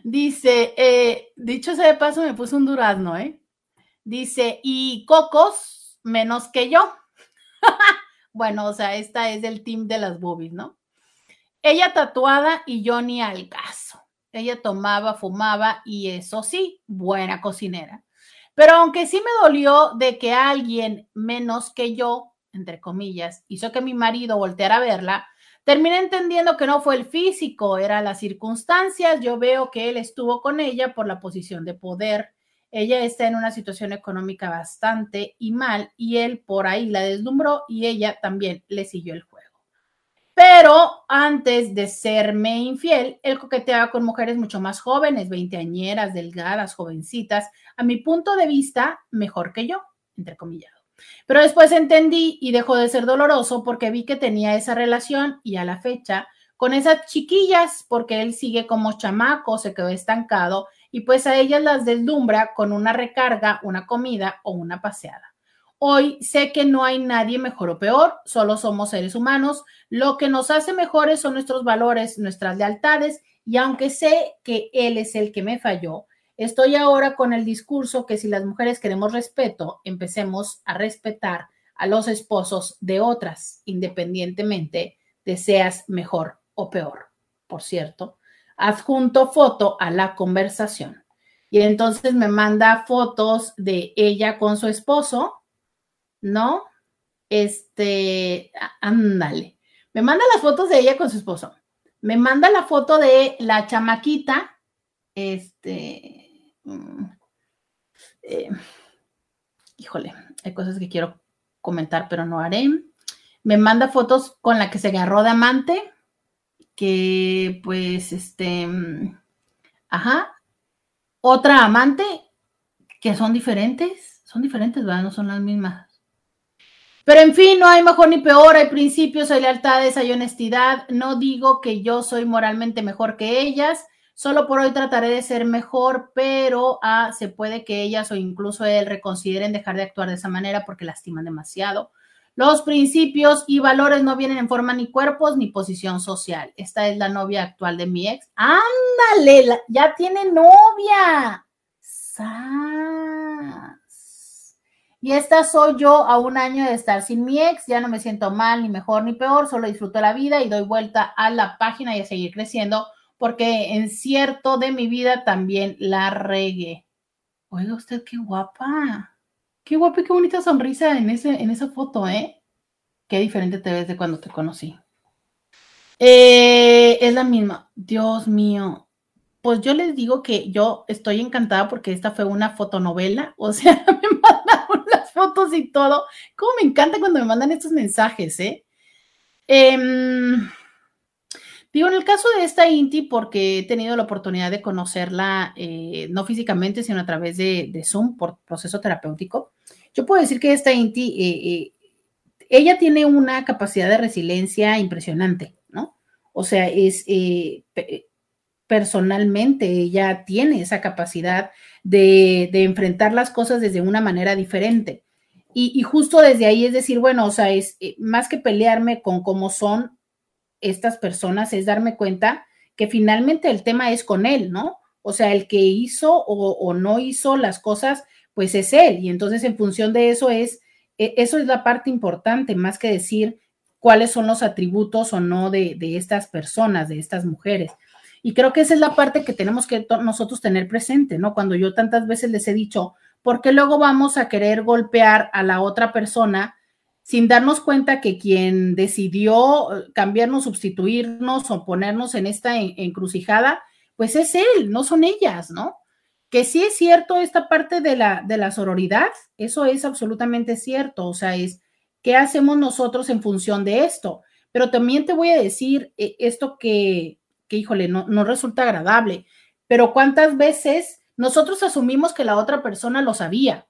Dice, eh, dicho sea de paso, me puso un durazno, ¿eh? Dice, y Cocos menos que yo. bueno, o sea, esta es del team de las boobies, ¿no? Ella tatuada y yo ni al caso. Ella tomaba, fumaba y eso sí, buena cocinera. Pero aunque sí me dolió de que alguien menos que yo, entre comillas, hizo que mi marido volteara a verla, terminé entendiendo que no fue el físico, eran las circunstancias. Yo veo que él estuvo con ella por la posición de poder ella está en una situación económica bastante y mal y él por ahí la deslumbró y ella también le siguió el juego. Pero antes de serme infiel, él coqueteaba con mujeres mucho más jóvenes, veinteañeras, delgadas, jovencitas, a mi punto de vista, mejor que yo, entre comillas. Pero después entendí y dejó de ser doloroso porque vi que tenía esa relación y a la fecha con esas chiquillas, porque él sigue como chamaco, se quedó estancado y pues a ellas las deslumbra con una recarga, una comida o una paseada. Hoy sé que no hay nadie mejor o peor, solo somos seres humanos. Lo que nos hace mejores son nuestros valores, nuestras lealtades y aunque sé que él es el que me falló, estoy ahora con el discurso que si las mujeres queremos respeto, empecemos a respetar a los esposos de otras, independientemente de seas mejor o peor. Por cierto, adjunto foto a la conversación. Y entonces me manda fotos de ella con su esposo, ¿no? Este, ándale. Me manda las fotos de ella con su esposo. Me manda la foto de la chamaquita. Este, mm, eh, híjole, hay cosas que quiero comentar, pero no haré. Me manda fotos con la que se agarró de amante que pues este, mm, ajá, otra amante que son diferentes, son diferentes, ¿verdad? No son las mismas. Pero en fin, no hay mejor ni peor, hay principios, hay lealtades, hay honestidad. No digo que yo soy moralmente mejor que ellas, solo por hoy trataré de ser mejor, pero ah, se puede que ellas o incluso él reconsideren dejar de actuar de esa manera porque lastiman demasiado. Los principios y valores no vienen en forma ni cuerpos ni posición social. Esta es la novia actual de mi ex. Ándale, ya tiene novia. Y esta soy yo a un año de estar sin mi ex. Ya no me siento mal, ni mejor, ni peor. Solo disfruto la vida y doy vuelta a la página y a seguir creciendo porque en cierto de mi vida también la regué. Oiga usted, qué guapa. Qué guapa y qué bonita sonrisa en, ese, en esa foto, ¿eh? Qué diferente te ves de cuando te conocí. Eh, es la misma. Dios mío. Pues yo les digo que yo estoy encantada porque esta fue una fotonovela. O sea, me mandaron las fotos y todo. Cómo me encanta cuando me mandan estos mensajes, ¿eh? eh Digo, en el caso de esta Inti, porque he tenido la oportunidad de conocerla, eh, no físicamente, sino a través de, Zoom por proceso terapéutico, yo puedo decir que esta Inti, eh, eh, ella tiene una capacidad de resiliencia impresionante, ¿no? O sea, es personalmente, ella tiene esa capacidad de, enfrentar las cosas desde una manera diferente. Y, y, justo desde ahí es decir, bueno, o sea, es más que pelearme con cómo son, estas personas es darme cuenta que finalmente el tema es con él, ¿no? O sea, el que hizo o, no hizo las cosas, pues es él. Y entonces en función de eso es, e, eso es la parte importante, más que decir cuáles son los atributos o no de, de estas personas, de estas mujeres. Y creo que esa es la parte que tenemos que nosotros tener presente, ¿no? Cuando yo tantas veces les he dicho, ¿por qué luego vamos a querer golpear a la otra persona sin darnos cuenta que quien decidió eh, cambiarnos, sustituirnos o ponernos en esta encrucijada, pues es él, no son ellas, ¿no? Que sí es cierto esta parte de la, de la sororidad, eso es absolutamente cierto, o sea, es qué hacemos nosotros en función de esto. Pero también te voy a decir eh, esto que, que híjole, no, no resulta agradable, pero cuántas veces nosotros asumimos que la otra persona lo sabía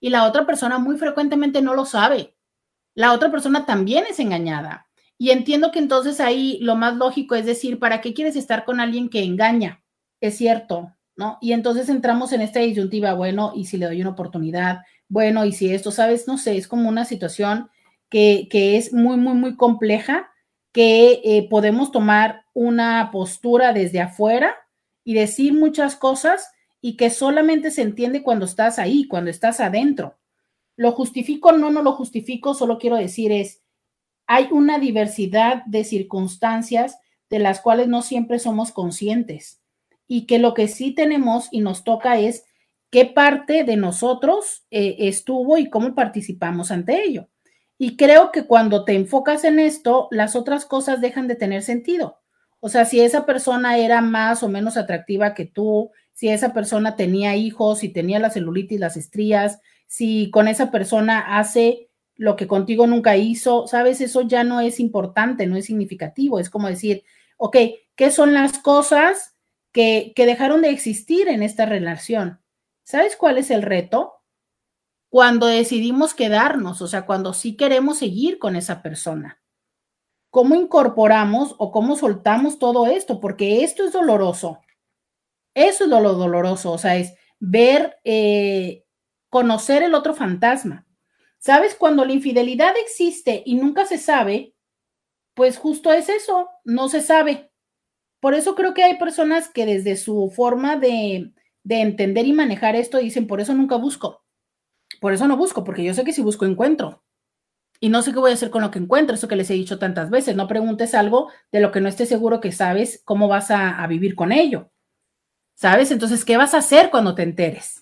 y la otra persona muy frecuentemente no lo sabe. La otra persona también es engañada. Y entiendo que entonces ahí lo más lógico es decir, ¿para qué quieres estar con alguien que engaña? Es cierto, ¿no? Y entonces entramos en esta disyuntiva, bueno, y si le doy una oportunidad, bueno, y si esto, ¿sabes? No sé, es como una situación que, que es muy, muy, muy compleja, que eh, podemos tomar una postura desde afuera y decir muchas cosas y que solamente se entiende cuando estás ahí, cuando estás adentro. ¿Lo justifico? No, no lo justifico, solo quiero decir es, hay una diversidad de circunstancias de las cuales no siempre somos conscientes y que lo que sí tenemos y nos toca es qué parte de nosotros eh, estuvo y cómo participamos ante ello. Y creo que cuando te enfocas en esto, las otras cosas dejan de tener sentido. O sea, si esa persona era más o menos atractiva que tú, si esa persona tenía hijos, si tenía la celulitis, las estrías, si con esa persona hace lo que contigo nunca hizo, sabes, eso ya no es importante, no es significativo. Es como decir, ok, ¿qué son las cosas que, que dejaron de existir en esta relación? ¿Sabes cuál es el reto? Cuando decidimos quedarnos, o sea, cuando sí queremos seguir con esa persona cómo incorporamos o cómo soltamos todo esto, porque esto es doloroso. Eso es lo, doloroso, o sea, es ver, eh, conocer el otro fantasma. ¿Sabes? Cuando la infidelidad existe y nunca se sabe, pues justo es eso, no se sabe. Por eso creo que hay personas que desde su forma de, de entender y manejar esto dicen, por eso nunca busco. Por eso no busco, porque yo sé que si busco encuentro y no sé qué voy a hacer con lo que encuentro, eso que les he dicho tantas veces, no preguntes algo de lo que no estés seguro que sabes cómo vas a, vivir con ello. ¿Sabes? Entonces, ¿qué vas a hacer cuando te enteres?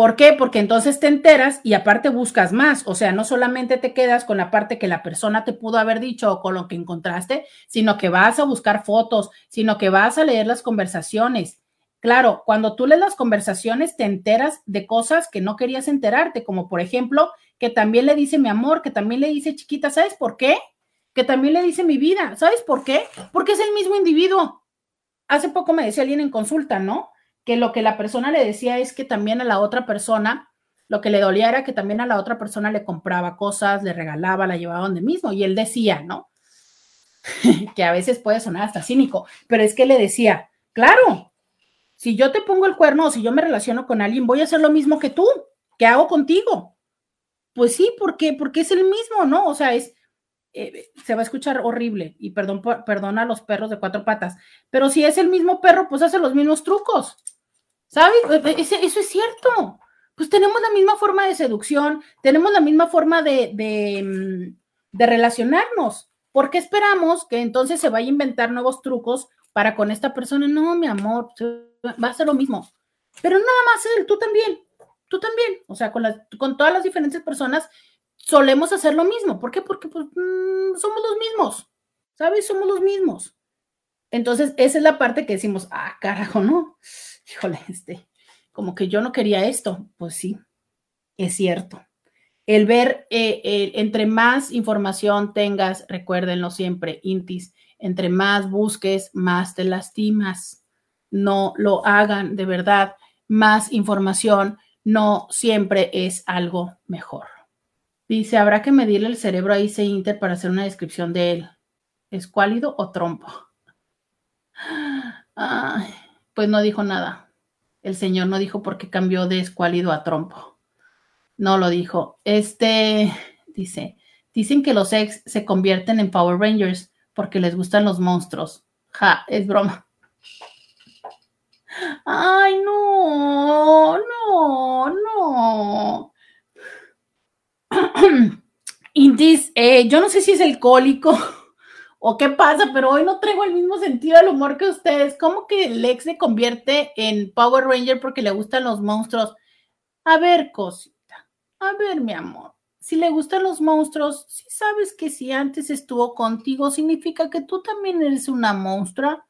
¿Por qué? Porque entonces te enteras y aparte buscas más. O sea, no solamente te quedas con la parte que la persona te pudo haber dicho o con lo que encontraste, sino que vas a buscar fotos, sino que vas a leer las conversaciones. Claro, cuando tú lees las conversaciones te enteras de cosas que no querías enterarte, como por ejemplo que también le dice mi amor, que también le dice chiquita, ¿sabes por qué? Que también le dice mi vida, ¿sabes por qué? Porque es el mismo individuo. Hace poco me decía alguien en consulta, ¿no? Que lo que la persona le decía es que también a la otra persona, lo que le dolía era que también a la otra persona le compraba cosas, le regalaba, la llevaba donde mismo. Y él decía, ¿no? que a veces puede sonar hasta cínico, pero es que le decía, claro, si yo te pongo el cuerno o si yo me relaciono con alguien, voy a hacer lo mismo que tú, que hago contigo. Pues sí, porque, porque es el mismo, ¿no? O sea, es, eh, se va a escuchar horrible y perdón, perdona a los perros de cuatro patas, pero si es el mismo perro, pues hace los mismos trucos, ¿sabes? E, e, eso es cierto. Pues tenemos la misma forma de seducción, tenemos la misma forma de, mm, de relacionarnos. ¿Por qué esperamos que entonces se vaya a inventar nuevos trucos para con esta persona? No, mi amor, va a ser lo mismo. Pero nada más él, tú también tú también, o sea, con, con todas las diferentes personas solemos hacer lo mismo. ¿Por qué? Porque pues, mm, somos los mismos, ¿sabes? Somos los mismos. Entonces, esa es la parte que decimos, ah, carajo, ¿no? Híjole, este, como que yo no quería esto. Pues sí, es cierto. El ver, eh, entre más información tengas, recuérdenlo siempre, Intis, entre más busques, más te lastimas. No lo hagan, de verdad. Más información, no siempre es algo mejor. Dice, habrá que medirle el cerebro a IC Inter para hacer una descripción de él. ¿Es cuálido o trompo? pues no dijo nada. El señor no dijo por qué cambió de escuálido a trompo. No lo dijo. Este dice, dicen que los ex se convierten en Power Rangers porque les gustan los monstruos. Ja, es broma. Ay, no, no, no. Intis, eh, yo no sé si es el cólico o qué pasa, pero hoy no traigo el mismo sentido del humor que ustedes. ¿Cómo que Lex se convierte en Power Ranger porque le gustan los monstruos? A ver, cosita, a ver, mi amor. Si le gustan los monstruos, si sabes que si antes estuvo contigo, significa que tú también eres una monstrua.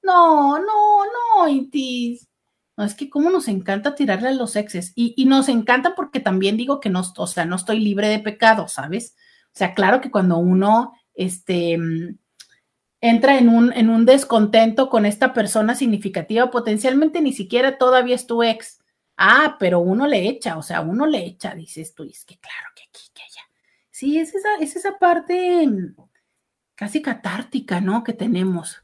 No, no, no, Intis. No, es que como nos encanta tirarle a los exes. Y, y, nos encanta porque también digo que no, o sea, no estoy libre de pecado, ¿sabes? O sea, claro que cuando uno, este, entra en un, en un descontento con esta persona significativa, potencialmente ni siquiera todavía es tu ex. Ah, pero uno le echa, o sea, uno le echa, dices tú, y es que claro que aquí, que allá. Sí, es esa, es esa parte casi catártica, ¿no? Que tenemos.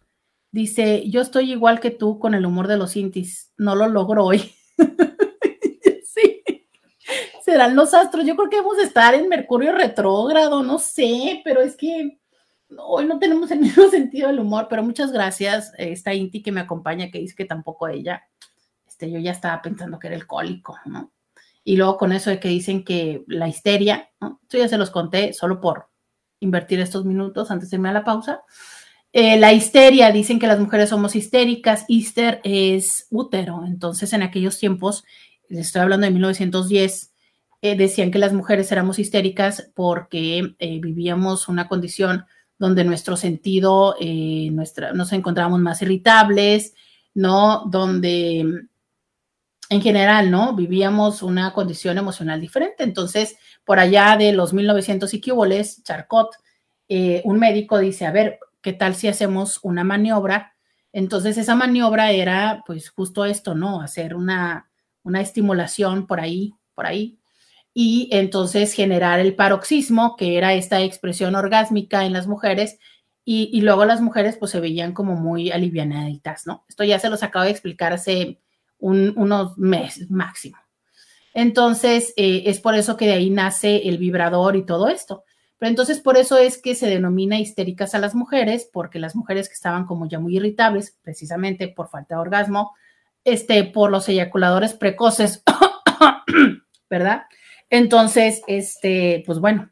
Dice, yo estoy igual que tú con el humor de los intis, no lo logro hoy. serán los astros. Yo creo que vamos a estar en Mercurio retrógrado, no sé, pero es que hoy no tenemos el mismo sentido del humor, pero muchas gracias. Esta Inti que me acompaña, que dice que tampoco ella. Este, yo ya estaba pensando que era el cólico, ¿no? Y luego con eso de que dicen que la histeria, ¿no? Ya se los conté solo por invertir estos minutos antes de irme a la pausa. Eh, la histeria, dicen que las mujeres somos histéricas, hister es útero, entonces en aquellos tiempos, les estoy hablando de 1910, eh, decían que las mujeres éramos histéricas porque eh, vivíamos una condición donde nuestro sentido, eh, nuestra, nos encontrábamos más irritables, ¿no? Donde en general, ¿no? Vivíamos una condición emocional diferente. Entonces, por allá de los 1900 y Charcot, un médico dice, a ver, ¿qué tal si hacemos una maniobra? Entonces esa maniobra era pues justo esto, ¿no? Hacer una, una estimulación por ahí, por ahí, y entonces generar el paroxismo, que era esta expresión orgásmica en las mujeres, y, luego las mujeres pues se veían como muy alivianaditas, ¿no? Esto ya se los acabo de explicar hace un, unos meses máximo. Entonces, eh, es por eso que de ahí nace el vibrador y todo esto. Pero entonces por eso es que se denomina histéricas a las mujeres, porque las mujeres que estaban como ya muy irritables, precisamente por falta de orgasmo, este, por los eyaculadores precoces, ¿verdad? Entonces, este, pues bueno,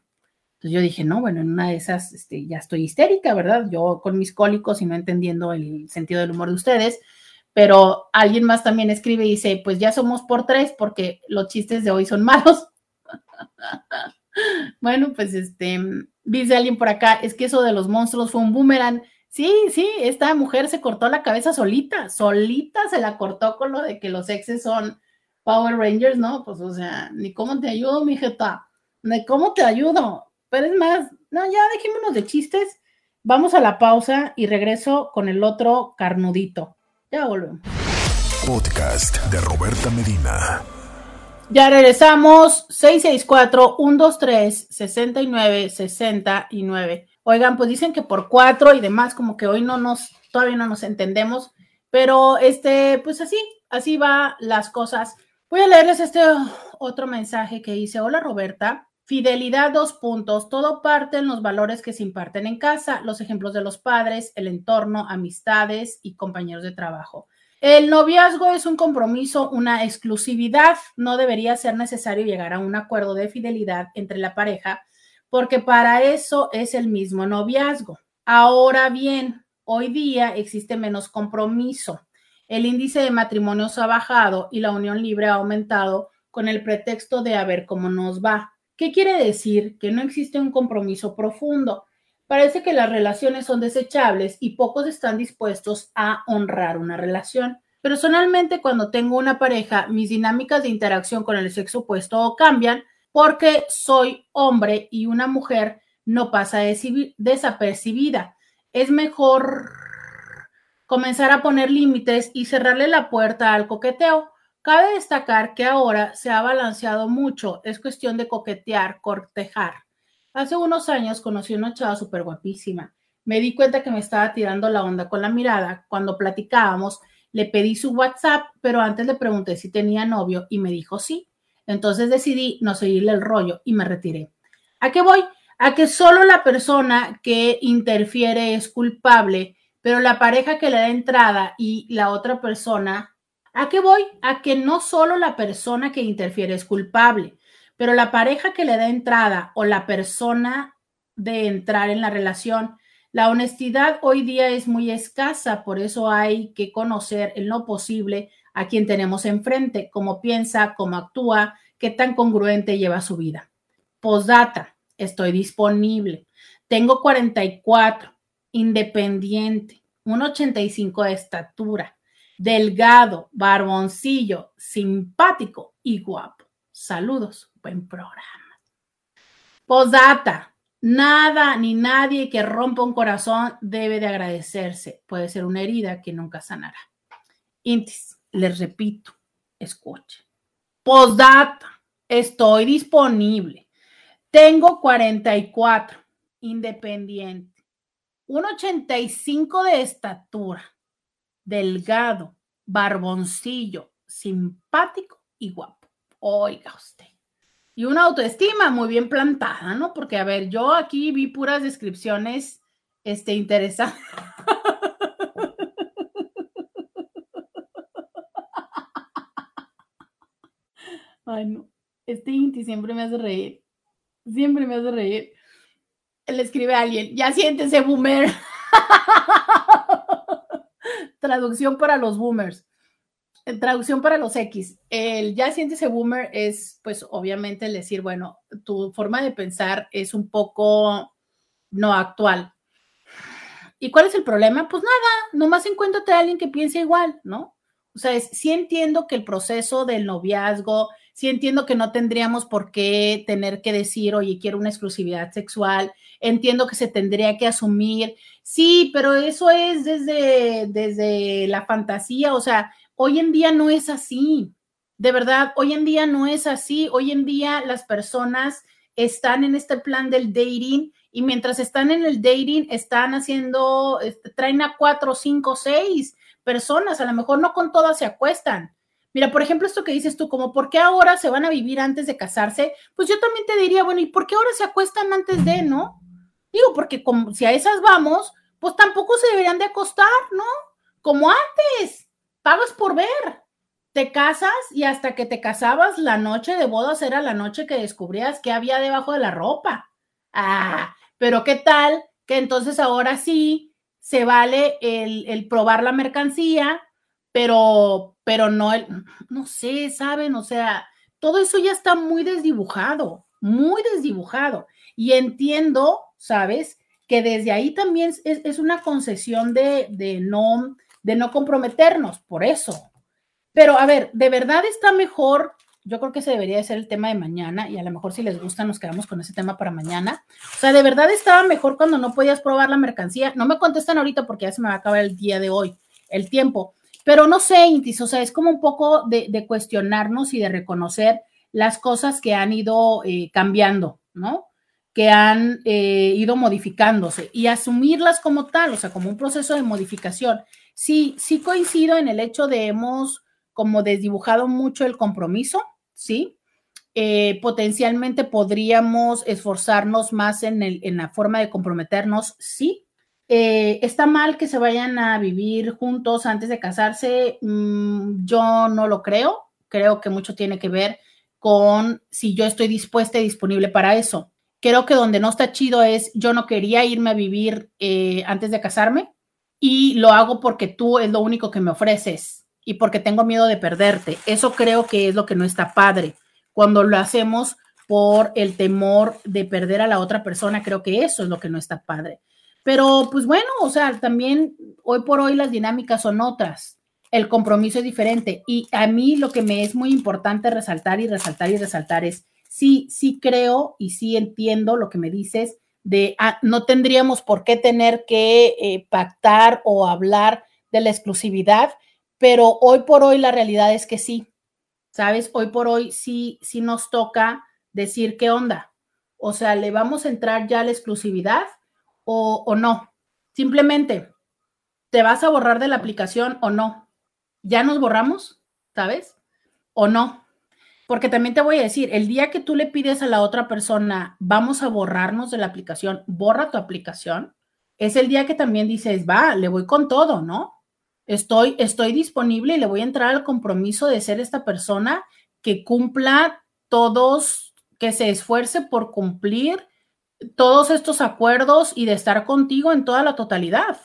pues yo dije, no, bueno, en una de esas, este, ya estoy histérica, ¿verdad? Yo con mis cólicos y no entendiendo el sentido del humor de ustedes, pero alguien más también escribe y dice, pues ya somos por tres porque los chistes de hoy son malos. Bueno, pues este, dice alguien por acá, es que eso de los monstruos fue un boomerang. Sí, sí, esta mujer se cortó la cabeza solita, solita se la cortó con lo de que los exes son Power Rangers, ¿no? Pues, o sea, ni cómo te ayudo, mi jeta, ni cómo te ayudo. Pero es más, no, ya dejémonos de chistes, vamos a la pausa y regreso con el otro carnudito. Ya volvemos. Podcast de Roberta Medina. Ya regresamos, 664-123-6969. Oigan, pues dicen que por cuatro y demás, como que hoy no nos, todavía no nos entendemos, pero este, pues así, así va las cosas. Voy a leerles este otro mensaje que dice, hola Roberta, fidelidad dos puntos, todo parte en los valores que se imparten en casa, los ejemplos de los padres, el entorno, amistades y compañeros de trabajo. El noviazgo es un compromiso, una exclusividad. No debería ser necesario llegar a un acuerdo de fidelidad entre la pareja, porque para eso es el mismo noviazgo. Ahora bien, hoy día existe menos compromiso. El índice de matrimonios ha bajado y la unión libre ha aumentado con el pretexto de a ver cómo nos va. ¿Qué quiere decir? Que no existe un compromiso profundo. Parece que las relaciones son desechables y pocos están dispuestos a honrar una relación. Personalmente, cuando tengo una pareja, mis dinámicas de interacción con el sexo opuesto cambian porque soy hombre y una mujer no pasa desapercibida. Es mejor comenzar a poner límites y cerrarle la puerta al coqueteo. Cabe destacar que ahora se ha balanceado mucho, es cuestión de coquetear, cortejar. Hace unos años conocí una chava súper guapísima. Me di cuenta que me estaba tirando la onda con la mirada. Cuando platicábamos, le pedí su WhatsApp, pero antes le pregunté si tenía novio y me dijo sí. Entonces decidí no seguirle el rollo y me retiré. ¿A qué voy? a que solo la persona que interfiere es culpable, pero la pareja que le da entrada y la otra persona, ¿a qué voy? A que no solo la persona que interfiere es culpable, pero la pareja que le da entrada o la persona de entrar en la relación, la honestidad hoy día es muy escasa, por eso hay que conocer en lo posible a quien tenemos enfrente, cómo piensa, cómo actúa, qué tan congruente lleva su vida. Postdata, estoy disponible. Tengo 44, independiente, 1,85 de estatura, delgado, barboncillo, simpático y guapo. Saludos, buen programa. Postdata, nada ni nadie que rompa un corazón debe de agradecerse. Puede ser una herida que nunca sanará. Intis, les repito, escuche. Postdata, estoy disponible tengo 44, independiente, 1,85 de estatura, delgado, barboncillo, simpático y guapo. Oiga usted. Y una autoestima muy bien plantada, ¿no? Porque, a ver, yo aquí vi puras descripciones este, interesantes. Ay, no. Este Inti siempre me hace reír. Siempre me hace reír. Le escribe a alguien, ya siéntese, boomer. Traducción para los boomers. Traducción para los X. El ya siéntese boomer es, pues, obviamente el decir, bueno, tu forma de pensar es un poco no actual. ¿Y cuál es el problema? Pues nada, nomás encuéntrate a alguien que piense igual, ¿no? O sea, sí entiendo que el proceso del noviazgo, sí entiendo que no tendríamos por qué tener que decir, oye, quiero una exclusividad sexual, entiendo que se tendría que asumir, sí, pero eso es desde, desde la fantasía, o sea, hoy en día no es así, de verdad, hoy en día no es así, hoy en día las personas están en este plan del dating y mientras están en el dating están haciendo, traen a cuatro, cinco, seis personas, a lo mejor no con todas se acuestan, Mira, por ejemplo, esto que dices tú, como ¿por qué ahora se van a vivir antes de casarse? Pues yo también te diría, bueno, ¿y por qué ahora se acuestan antes de, no? Digo, porque como si a esas vamos, pues tampoco se deberían de acostar, ¿no? Como antes, pagas por ver. Te casas y hasta que te casabas, la noche de bodas era la noche que descubrías qué había debajo de la ropa. Ah, pero ¿qué tal que entonces ahora sí se vale el, el probar la mercancía, pero, pero no, no sé, ¿saben? O sea, todo eso ya está muy desdibujado, muy desdibujado. Y entiendo, ¿sabes? Que desde ahí también es, una concesión de, de, no, de no comprometernos, por eso. Pero a ver, ¿de verdad está mejor? Yo creo que ese debería de ser el tema de mañana y a lo mejor si les gusta nos quedamos con ese tema para mañana. O sea, ¿de verdad estaba mejor cuando no podías probar la mercancía? No me contestan ahorita porque ya se me va a acabar el día de hoy, el tiempo. Pero no sé, Intis, o sea, es como un poco de, cuestionarnos y de reconocer las cosas que han ido eh, cambiando, ¿no? Que han eh, ido modificándose y asumirlas como tal, o sea, como un proceso de modificación. Sí, sí coincido en el hecho de hemos como desdibujado mucho el compromiso, ¿sí? Eh, potencialmente podríamos esforzarnos más en, el, en la forma de comprometernos, sí, eh, ¿Está mal que se vayan a vivir juntos antes de casarse? Mm, yo no lo creo. Creo que mucho tiene que ver con si yo estoy dispuesta y disponible para eso. Creo que donde no está chido es yo no quería irme a vivir eh, antes de casarme y lo hago porque tú es lo único que me ofreces y porque tengo miedo de perderte. Eso creo que es lo que no está padre. Cuando lo hacemos por el temor de perder a la otra persona, creo que eso es lo que no está padre. Pero pues bueno, o sea, también hoy por hoy las dinámicas son otras. El compromiso es diferente. Y a mí lo que me es muy importante resaltar y resaltar y resaltar es, sí, sí creo y sí entiendo lo que me dices de, ah, no tendríamos por qué tener que eh, pactar o hablar de la exclusividad, pero hoy por hoy la realidad es que sí, ¿sabes? Hoy por hoy sí, sí nos toca decir qué onda. O sea, le vamos a entrar ya a la exclusividad o, no. Simplemente, ¿te vas a borrar de la aplicación o no? ¿Ya nos borramos? ¿Sabes? ¿O no? Porque también te voy a decir, el día que tú le pides a la otra persona, vamos a borrarnos de la aplicación, borra tu aplicación, es el día que también dices, va, le voy con todo, ¿no? Estoy, estoy disponible y le voy a entrar al compromiso de ser esta persona que cumpla todos, que se esfuerce por cumplir todos estos acuerdos y de estar contigo en toda la totalidad.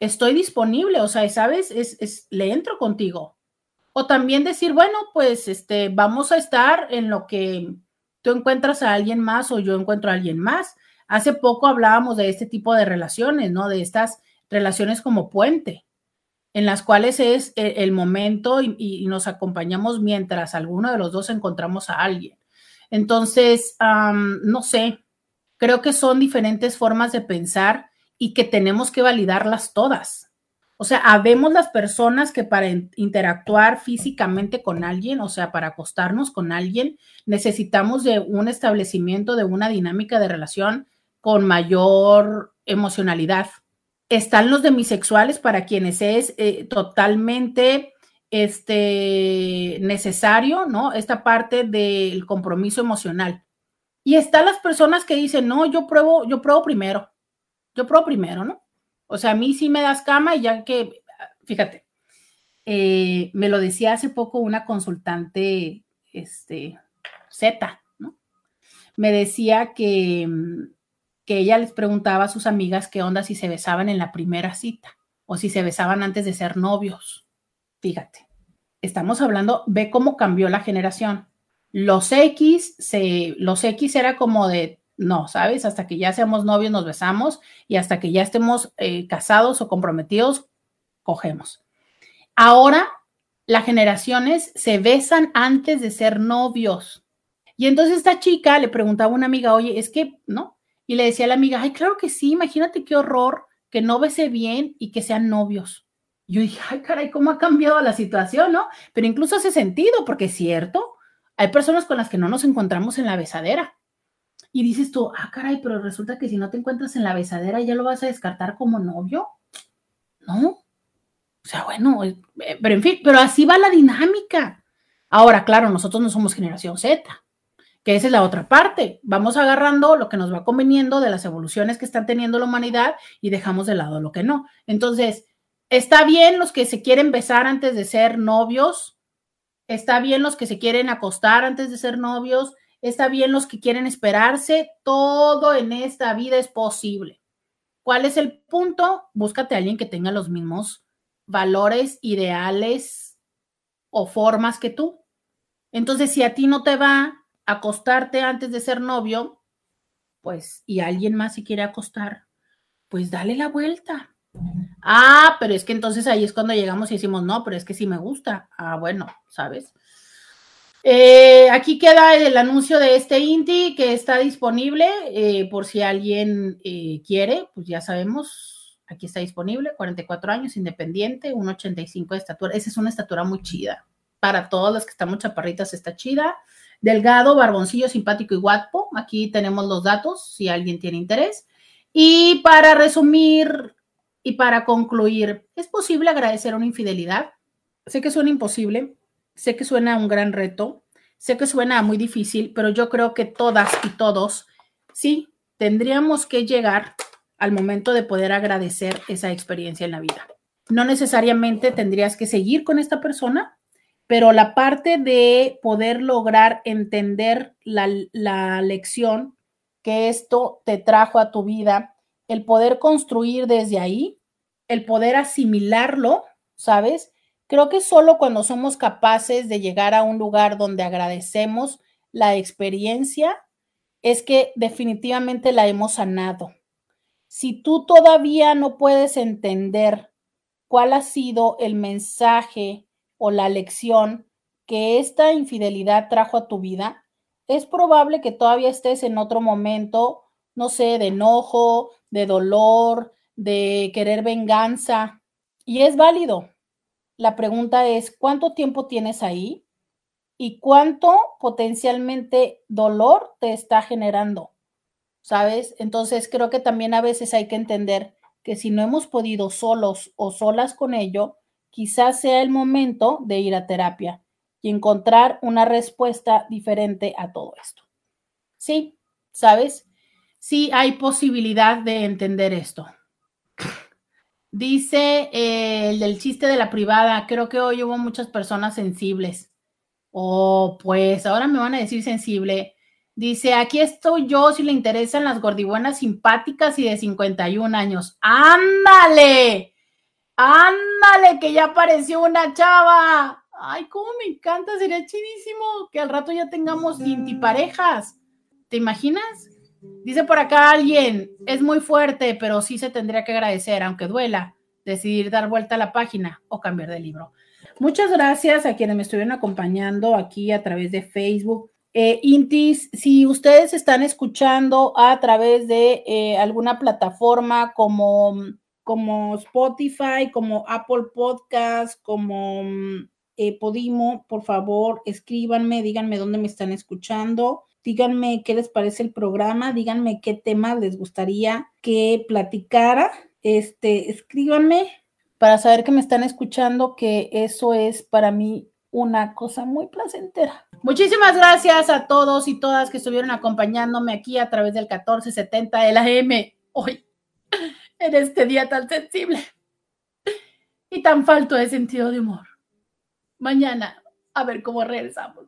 Estoy disponible, o sea, ¿sabes? Es, es, le entro contigo. O también decir, bueno, pues este, vamos a estar en lo que tú encuentras a alguien más o yo encuentro a alguien más. Hace poco hablábamos de este tipo de relaciones, ¿no? De estas relaciones como puente, en las cuales es e, el momento y, nos acompañamos mientras alguno de los dos encontramos a alguien. Entonces, no sé, creo que son diferentes formas de pensar y que tenemos que validarlas todas. O sea, habemos las personas que para interactuar físicamente con alguien, o sea, para acostarnos con alguien, necesitamos de un establecimiento, de una dinámica de relación con mayor emocionalidad. Están los demisexuales para quienes es eh, totalmente este, necesario, ¿no? Esta parte del compromiso emocional. Y están las personas que dicen, no, yo pruebo, yo pruebo primero, yo pruebo primero, ¿no? O sea, a mí sí me das cama y ya que, fíjate, eh, me lo decía hace poco una consultante, este, Z, ¿no? Me decía que, que ella les preguntaba a sus amigas qué onda si se besaban en la primera cita o si se besaban antes de ser novios. Fíjate, estamos hablando, ve cómo cambió la generación. Los X, se, los X era como de no, ¿sabes? Hasta que ya seamos novios nos besamos y hasta que ya estemos eh, casados o comprometidos, cogemos. Ahora las generaciones se besan antes de ser novios. Y entonces esta chica le preguntaba a una amiga, oye, es que, ¿no? Y le decía a la amiga, ay, claro que sí, imagínate qué horror que no bese bien y que sean novios. yo dije, ay, caray, ¿cómo ha cambiado la situación, no? Pero incluso hace sentido, porque es cierto, hay personas con las que no nos encontramos en la besadera y dices tú, ah, caray, pero resulta que si no te encuentras en la besadera ya lo vas a descartar como novio. No. O sea, bueno, eh, pero en fin, pero así va la dinámica. Ahora, claro, nosotros no somos generación Z, que esa es la otra parte. Vamos agarrando lo que nos va conveniendo de las evoluciones que están teniendo la humanidad y dejamos de lado lo que no. Entonces, está bien los que se quieren besar antes de ser novios, está bien los que se quieren acostar antes de ser novios, Está bien los que quieren esperarse, todo en esta vida es posible. ¿Cuál es el punto? Búscate a alguien que tenga los mismos valores, ideales o formas que tú. Entonces, si a ti no te va a acostarte antes de ser novio, pues, y alguien más si quiere acostar, pues dale la vuelta. Ah, pero es que entonces ahí es cuando llegamos y decimos, no, pero es que sí me gusta. Ah, bueno, ¿sabes? Eh, aquí queda el anuncio de este INTI que está disponible eh, por si alguien eh, quiere, pues ya sabemos, aquí está disponible, 44 años, independiente, 1,85 de estatura. Esa es una estatura muy chida. Para todas las que estamos chaparritas está chida. Delgado, barboncillo, simpático y guapo. Aquí tenemos los datos si alguien tiene interés. Y para resumir y para concluir, ¿es posible agradecer una infidelidad? Sé que suena imposible, Sé que suena un gran reto, sé que suena muy difícil, pero yo creo que todas y todos, sí, tendríamos que llegar al momento de poder agradecer esa experiencia en la vida. No necesariamente tendrías que seguir con esta persona, pero la parte de poder lograr entender la, la lección que esto te trajo a tu vida, el poder construir desde ahí, el poder asimilarlo, ¿sabes? Creo que solo cuando somos capaces de llegar a un lugar donde agradecemos la experiencia es que definitivamente la hemos sanado. Si tú todavía no puedes entender cuál ha sido el mensaje o la lección que esta infidelidad trajo a tu vida, es probable que todavía estés en otro momento, no sé, de enojo, de dolor, de querer venganza. Y es válido, la pregunta es, ¿cuánto tiempo tienes ahí? ¿Y cuánto potencialmente dolor te está generando? ¿Sabes? Entonces creo que también a veces hay que entender que si no hemos podido solos o solas con ello, quizás sea el momento de ir a terapia y encontrar una respuesta diferente a todo esto. Sí, ¿sabes? Sí hay posibilidad de entender esto. Dice eh, el del chiste de la privada, creo que hoy hubo muchas personas sensibles. Oh, pues ahora me van a decir sensible. Dice, aquí estoy yo si le interesan las gordibuenas simpáticas y de 51 años. ¡Ándale! ¡Ándale! Que ya apareció una chava. Ay, cómo me encanta, sería chidísimo que al rato ya tengamos parejas. ¿Te imaginas? Dice por acá alguien, es muy fuerte, pero sí se tendría que agradecer, aunque duela, decidir dar vuelta a la página o cambiar de libro. Muchas gracias a quienes me estuvieron acompañando aquí a través de Facebook. Eh, Intis, si ustedes están escuchando a través de eh, alguna plataforma como, como Spotify, como Apple Podcast, como eh, Podimo, por favor, escríbanme, díganme dónde me están escuchando, díganme qué les parece el programa, díganme qué tema les gustaría que platicara, este, escríbanme para saber que me están escuchando, que eso es para mí una cosa muy placentera. Muchísimas gracias a todos y todas que estuvieron acompañándome aquí a través del 1470 de la M hoy, en este día tan sensible y tan falto de sentido de humor mañana a ver cómo regresamos.